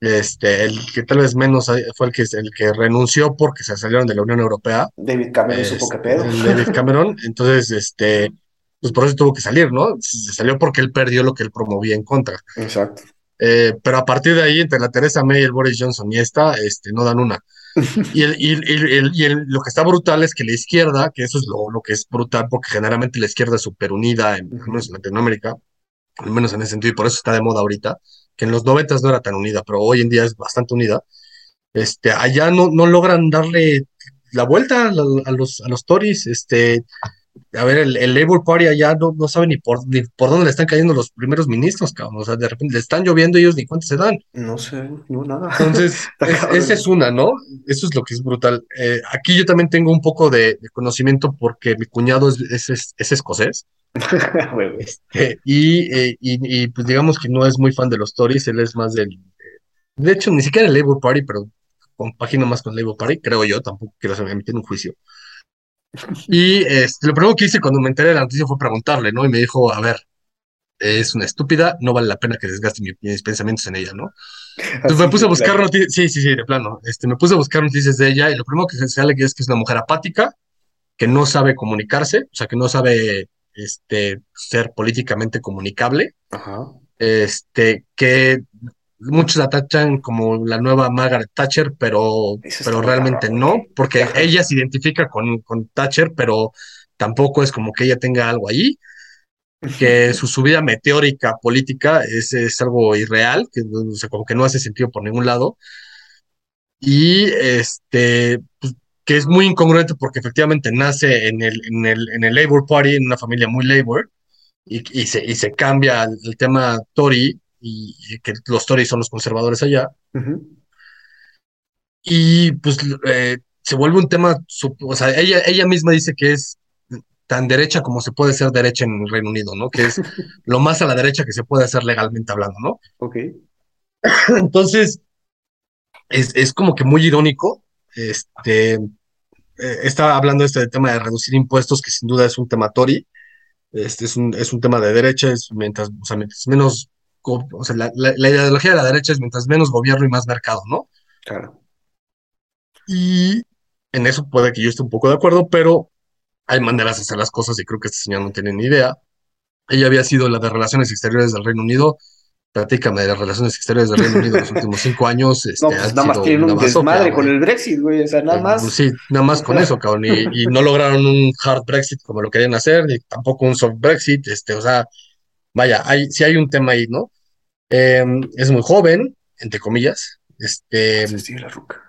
Este, el que tal vez menos fue el que, el que renunció porque se salieron de la Unión Europea. David Cameron supo que pedo. David Cameron, entonces, este, pues por eso tuvo que salir, ¿no? Se salió porque él perdió lo que él promovía en contra. Exacto. Eh, pero a partir de ahí, entre la Teresa May, el Boris Johnson y esta, este, no dan una. <laughs> y, el, y, el, y el, lo que está brutal es que la izquierda, que eso es lo, lo que es brutal, porque generalmente la izquierda es súper unida, en, en Latinoamérica, al menos en ese sentido, y por eso está de moda ahorita, que en los noventas no era tan unida, pero hoy en día es bastante unida, este, allá no, no logran darle la vuelta a, los, a los Tories, este, a ver, el, el, Labour Party allá no, no sabe ni por, ni por dónde le están cayendo los primeros ministros, cabrón. O sea, de repente le están lloviendo ellos ni cuánto se dan. No sé, no, nada. Entonces, <laughs> esa es una, ¿no? Eso es lo que es brutal. Eh, aquí yo también tengo un poco de, conocimiento porque mi cuñado es, es, es escocés. <laughs> Este, y, eh, y, y, pues digamos que no es muy fan de los Tories, él es más del... De hecho, ni siquiera el Labour Party, pero compagina más con el Labour Party, creo yo, tampoco quiero emitir un juicio. Y este, lo primero que hice cuando me enteré de la noticia fue preguntarle, ¿no? Y me dijo, a ver, es una estúpida, no vale la pena que desgaste mis pensamientos en ella, ¿no? Entonces me puse a buscar noticias, sí, sí, sí, de plano, este, me puse a buscar noticias de ella y lo primero que se sale es que es una mujer apática, que no sabe comunicarse, o sea, que no sabe este, ser políticamente comunicable, este, que muchos la tachan como la nueva Margaret Thatcher, pero, pero realmente no, porque ella se identifica con, con Thatcher, pero tampoco es como que ella tenga algo ahí que <laughs> su subida meteórica política es, es algo irreal, que como que no hace sentido por ningún lado. Y este, pues, que es muy incongruente porque efectivamente nace en el, en el, en el Labour Party, en una familia muy Labour, y, y, se, y se cambia el, tema Tory, y, que los Tories son los conservadores allá. Y pues eh, se vuelve un tema, o sea, ella, ella misma dice que es tan derecha como se puede ser derecha en el Reino Unido, ¿no? Que es <laughs> lo más a la derecha que se puede hacer legalmente hablando, ¿no? Ok. <clears throat> Entonces, es, es como que muy irónico. Este, eh, estaba hablando este tema de reducir impuestos, que sin duda es un tema Tory. Este es un, es un tema de derecha, es mientras, o sea, mientras menos, o sea, la, la, la ideología de la derecha es mientras menos gobierno y más mercado, ¿no? Claro. Y en eso puede que yo esté un poco de acuerdo, pero hay maneras de hacer las cosas y creo que este señor no tiene ni idea. Ella había sido la de Relaciones Exteriores del Reino Unido. Platícame de las relaciones exteriores del Reino Unido en los últimos cinco años. Este, no, pues nada más tienen un desmadre con el Brexit, güey. O sea, nada más. Pues sí, nada más con eso, cabrón. Y, y, no lograron un hard Brexit como lo querían hacer, ni tampoco un soft Brexit. Este, o sea, vaya, hay, sí hay un tema ahí, ¿no? Eh, es muy joven, entre comillas. Este. la ruca.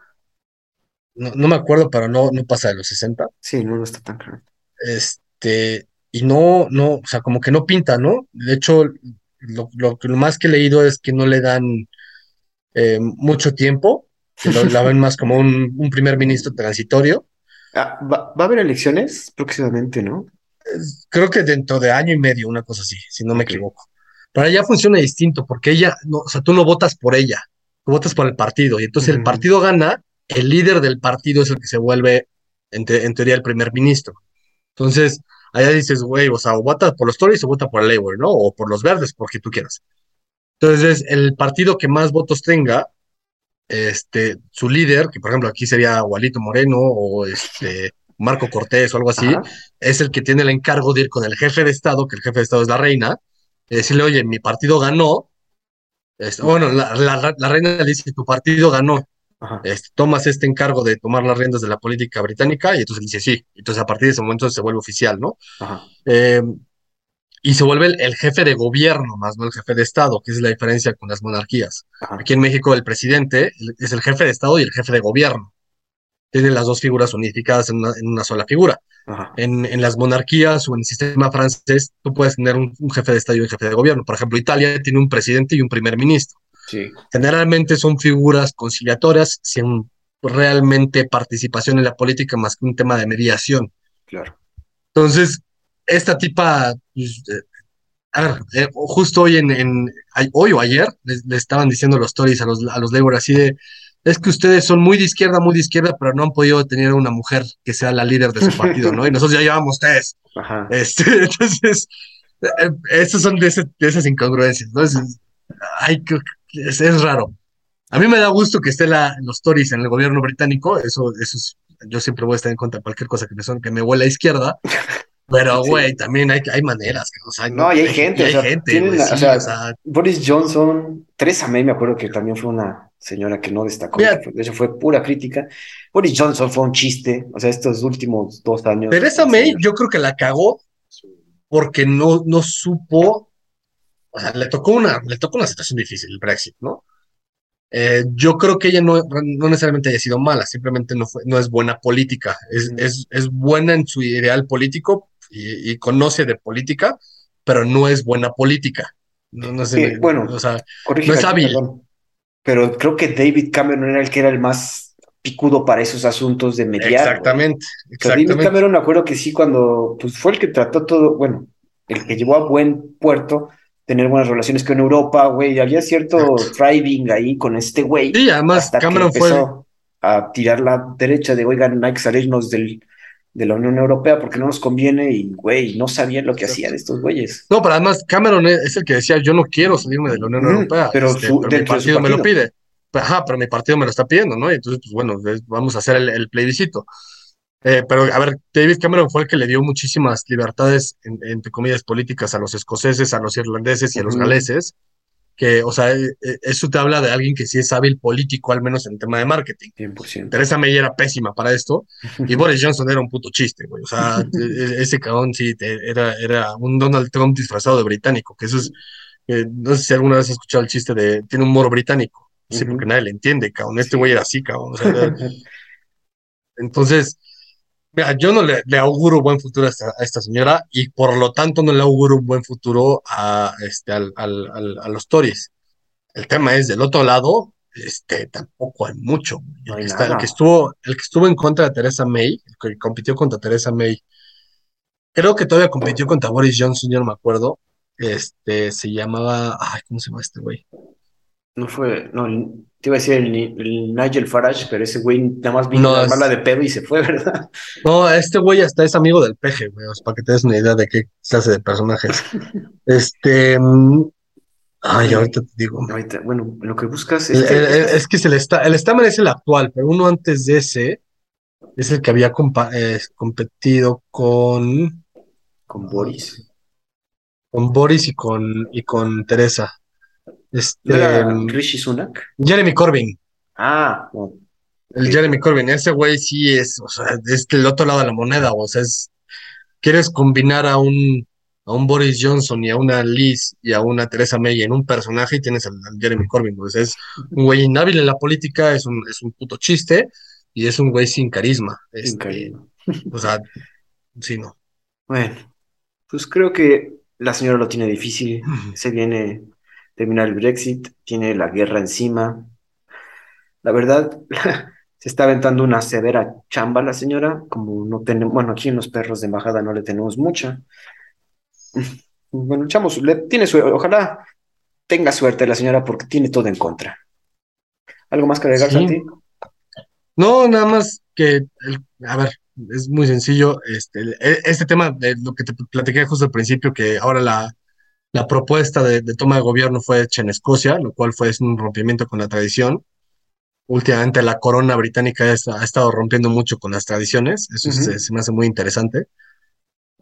No, no, me acuerdo, pero no, no pasa de los 60. Sí, no, no está tan claro. Este, y no, no, o sea, como que no pinta, ¿no? De hecho, lo, lo, lo más que he leído es que no le dan eh, mucho tiempo, que lo, la ven <laughs> más como un, un primer ministro transitorio. Ah, ¿va, ¿va, a haber elecciones próximamente, no? Creo que dentro de año y medio, una cosa así, si no me equivoco. Pero ella funciona distinto, porque ella, no, o sea, tú no votas por ella, tú votas por el partido, y entonces uh -huh. el partido gana, el líder del partido es el que se vuelve, en, te, en teoría, el primer ministro. Entonces, allá dices, güey, o sea, o vota por los Tories o vota por el Labour, ¿no? O por los verdes, porque tú quieras. Entonces, el partido que más votos tenga, este, su líder, que por ejemplo aquí sería Walito Moreno o este Marco Cortés o algo así, Ajá. es el que tiene el encargo de ir con el jefe de Estado, que el jefe de Estado es la reina, y decirle, oye, mi partido ganó. Este, bueno, la, la, la, reina le dice, tu partido ganó. Este, tomas este encargo de tomar las riendas de la política británica y entonces dice sí. Entonces a partir de ese momento se vuelve oficial, ¿no? Eh, y se vuelve el, el, jefe de gobierno, más no el jefe de Estado, que es la diferencia con las monarquías. Ajá. Aquí en México el presidente es el jefe de Estado y el jefe de gobierno. Tienen las dos figuras unificadas en una, en una sola figura. En, en, las monarquías o en el sistema francés, tú puedes tener un, un, jefe de Estado y un jefe de gobierno. Por ejemplo, Italia tiene un presidente y un primer ministro. Sí. Generalmente son figuras conciliatorias sin realmente participación en la política más que un tema de mediación. Claro. Entonces, esta tipa, pues, eh, a ver, eh, justo hoy en, en, hoy o ayer le, estaban diciendo los Tories a los, a los Labour así de, es que ustedes son muy de izquierda, muy de izquierda, pero no han podido tener una mujer que sea la líder de su partido, ¿no? Y nosotros ya llevamos tres. Ajá. Este, <laughs> entonces, eh, esas son de, ese, de, esas incongruencias, ¿no? Es, que, es, es, raro. A mí me da gusto que esté la, los Tories en el gobierno británico, eso, eso es, yo siempre voy a estar en contra de cualquier cosa que me, son, que me huele a izquierda, pero, güey, sí. también hay, hay maneras. O sea, no, y hay gente. Y hay o sea, gente, tienen, güey, o, sí, sea, o sea, Boris Johnson, Theresa May, me acuerdo que también fue una señora que no destacó. Mira, de hecho, fue pura crítica. Boris Johnson fue un chiste, o sea, estos últimos dos años. Theresa May, yo creo que la cagó porque no, no supo, o sea, le tocó una, le tocó una situación difícil, el Brexit, ¿no? Eh, yo creo que ella no, no, necesariamente haya sido mala, simplemente no, fue, no es buena política, es, mm. es, es, buena en su ideal político y, y, conoce de política, pero no es buena política. No, no sé, eh, bueno, o sea, no es hábil. Perdón, pero creo que David Cameron era el que era el más picudo para esos asuntos de mediar. Exactamente, exactamente. David Cameron me acuerdo que sí, cuando pues fue el que trató todo, bueno, el que llevó a buen puerto tener buenas relaciones con Europa, güey, había cierto thriving ahí con este güey. Sí, además Cameron fue a tirar la derecha de, oigan, hay que salirnos del, de la Unión Europea porque no nos conviene y, güey, no sabían lo que hacían estos güeyes. No, pero además Cameron es el que decía, yo no quiero salirme de la Unión mm, Europea, pero, este, su, pero mi partido, partido, me lo pide. Ajá, pero mi partido me lo está pidiendo, ¿no? Y entonces, pues bueno, vamos a hacer el, el plebiscito. Eh, pero, a ver, David Cameron fue el que le dio muchísimas libertades, en, entre comillas, políticas a los escoceses, a los irlandeses y a los galeses, que, o sea, eh, eh, eso te habla de alguien que sí es hábil político, al menos en el tema de marketing. 100%. Teresa May era pésima para esto y <laughs> Boris Johnson era un puto chiste, güey. O sea, e, e, ese cabrón sí era, era un Donald Trump disfrazado de británico, que eso es, no sé si alguna vez has escuchado el chiste de, tiene un moro británico. Sí, porque nadie le entiende, cabrón. Este güey era así, cabrón. O sea, <laughs> entonces, Mira, yo no le, auguro buen futuro a esta, señora y por lo tanto no le auguro un buen futuro a, este, al, a los Tories. El tema es, del otro lado, este, tampoco hay mucho. el, que estuvo, el que estuvo en contra de Teresa May, el que compitió contra Teresa May, creo que todavía compitió contra Boris Johnson, yo no me acuerdo. Este, se llamaba, ay, ¿cómo se llama este güey? No fue, no, te iba a decir el, Nigel Farage, pero ese güey nada más vino a armarla de pedo y se fue, <laughs> ¿verdad? No, este güey hasta es amigo del peje, güey, para que te des una idea de qué clase de personajes. <laughs> este. Mm, ay, ahorita te digo. bueno, lo que buscas es. es que se le está, el Stamen es el actual, pero uno antes de ese es el que había eh, competido con. Con Boris. Con Boris y con, y con Teresa. Este, Rishi Sunak? Jeremy Corbyn. Ah, el Jeremy Corbyn, ese güey sí es, o sea, es el otro lado de la moneda, o sea, es, quieres combinar a un, a un Boris Johnson y a una Liz y a una Teresa May en un personaje y tienes al, Jeremy Corbyn, pues es un güey inhábil en la política, es un, es un puto chiste y es un güey sin carisma. sin este, carisma. O sea, sí, no. Bueno, pues creo que la señora lo tiene difícil, se viene terminar el Brexit, tiene la guerra encima. La verdad, <laughs> se está aventando una severa chamba la señora, como no tenemos, bueno, aquí en los perros de embajada no le tenemos mucha. Bueno, echamos, le, tiene suerte, ojalá tenga suerte la señora porque tiene todo en contra. ¿Algo más que agregar, Santi? No, nada más que, a ver, es muy sencillo. Este, e, este tema de lo que te platiqué justo al principio, que ahora la, la propuesta de, toma de gobierno fue hecha en Escocia, lo cual fue un rompimiento con la tradición. Últimamente la corona británica ha, estado rompiendo mucho con las tradiciones, eso se, me hace muy interesante.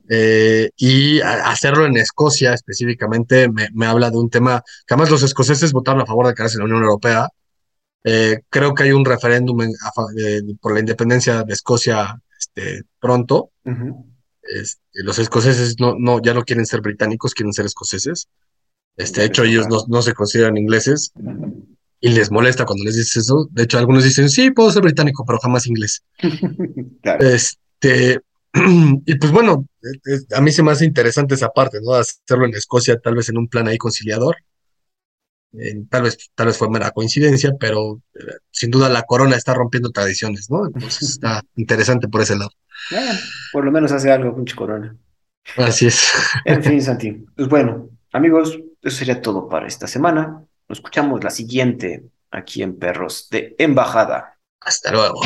Eh, y hacerlo en Escocia específicamente me, habla de un tema que además los escoceses votaron a favor de quedarse en la Unión Europea. Eh, creo que hay un referéndum por la independencia de Escocia este, pronto. Este, los escoceses no, no, ya no quieren ser británicos, quieren ser escoceses. Este, de hecho, ellos no, se consideran ingleses y les molesta cuando les dices eso. De hecho, algunos dicen, sí, puedo ser británico, pero jamás inglés. <laughs> Este, <clears throat> y pues bueno, a mí se me hace interesante esa parte, ¿no? Hacerlo en Escocia, tal vez en un plan ahí conciliador. tal, vez, tal vez fue mera coincidencia, pero eh, sin duda la corona está rompiendo tradiciones, ¿no? Entonces <laughs> está interesante por ese lado por lo menos hace algo, pinche corona. Así es. En fin, <laughs> Santi. Pues bueno, amigos, eso sería todo para esta semana. Nos escuchamos la siguiente aquí en Perros de Embajada. Hasta luego.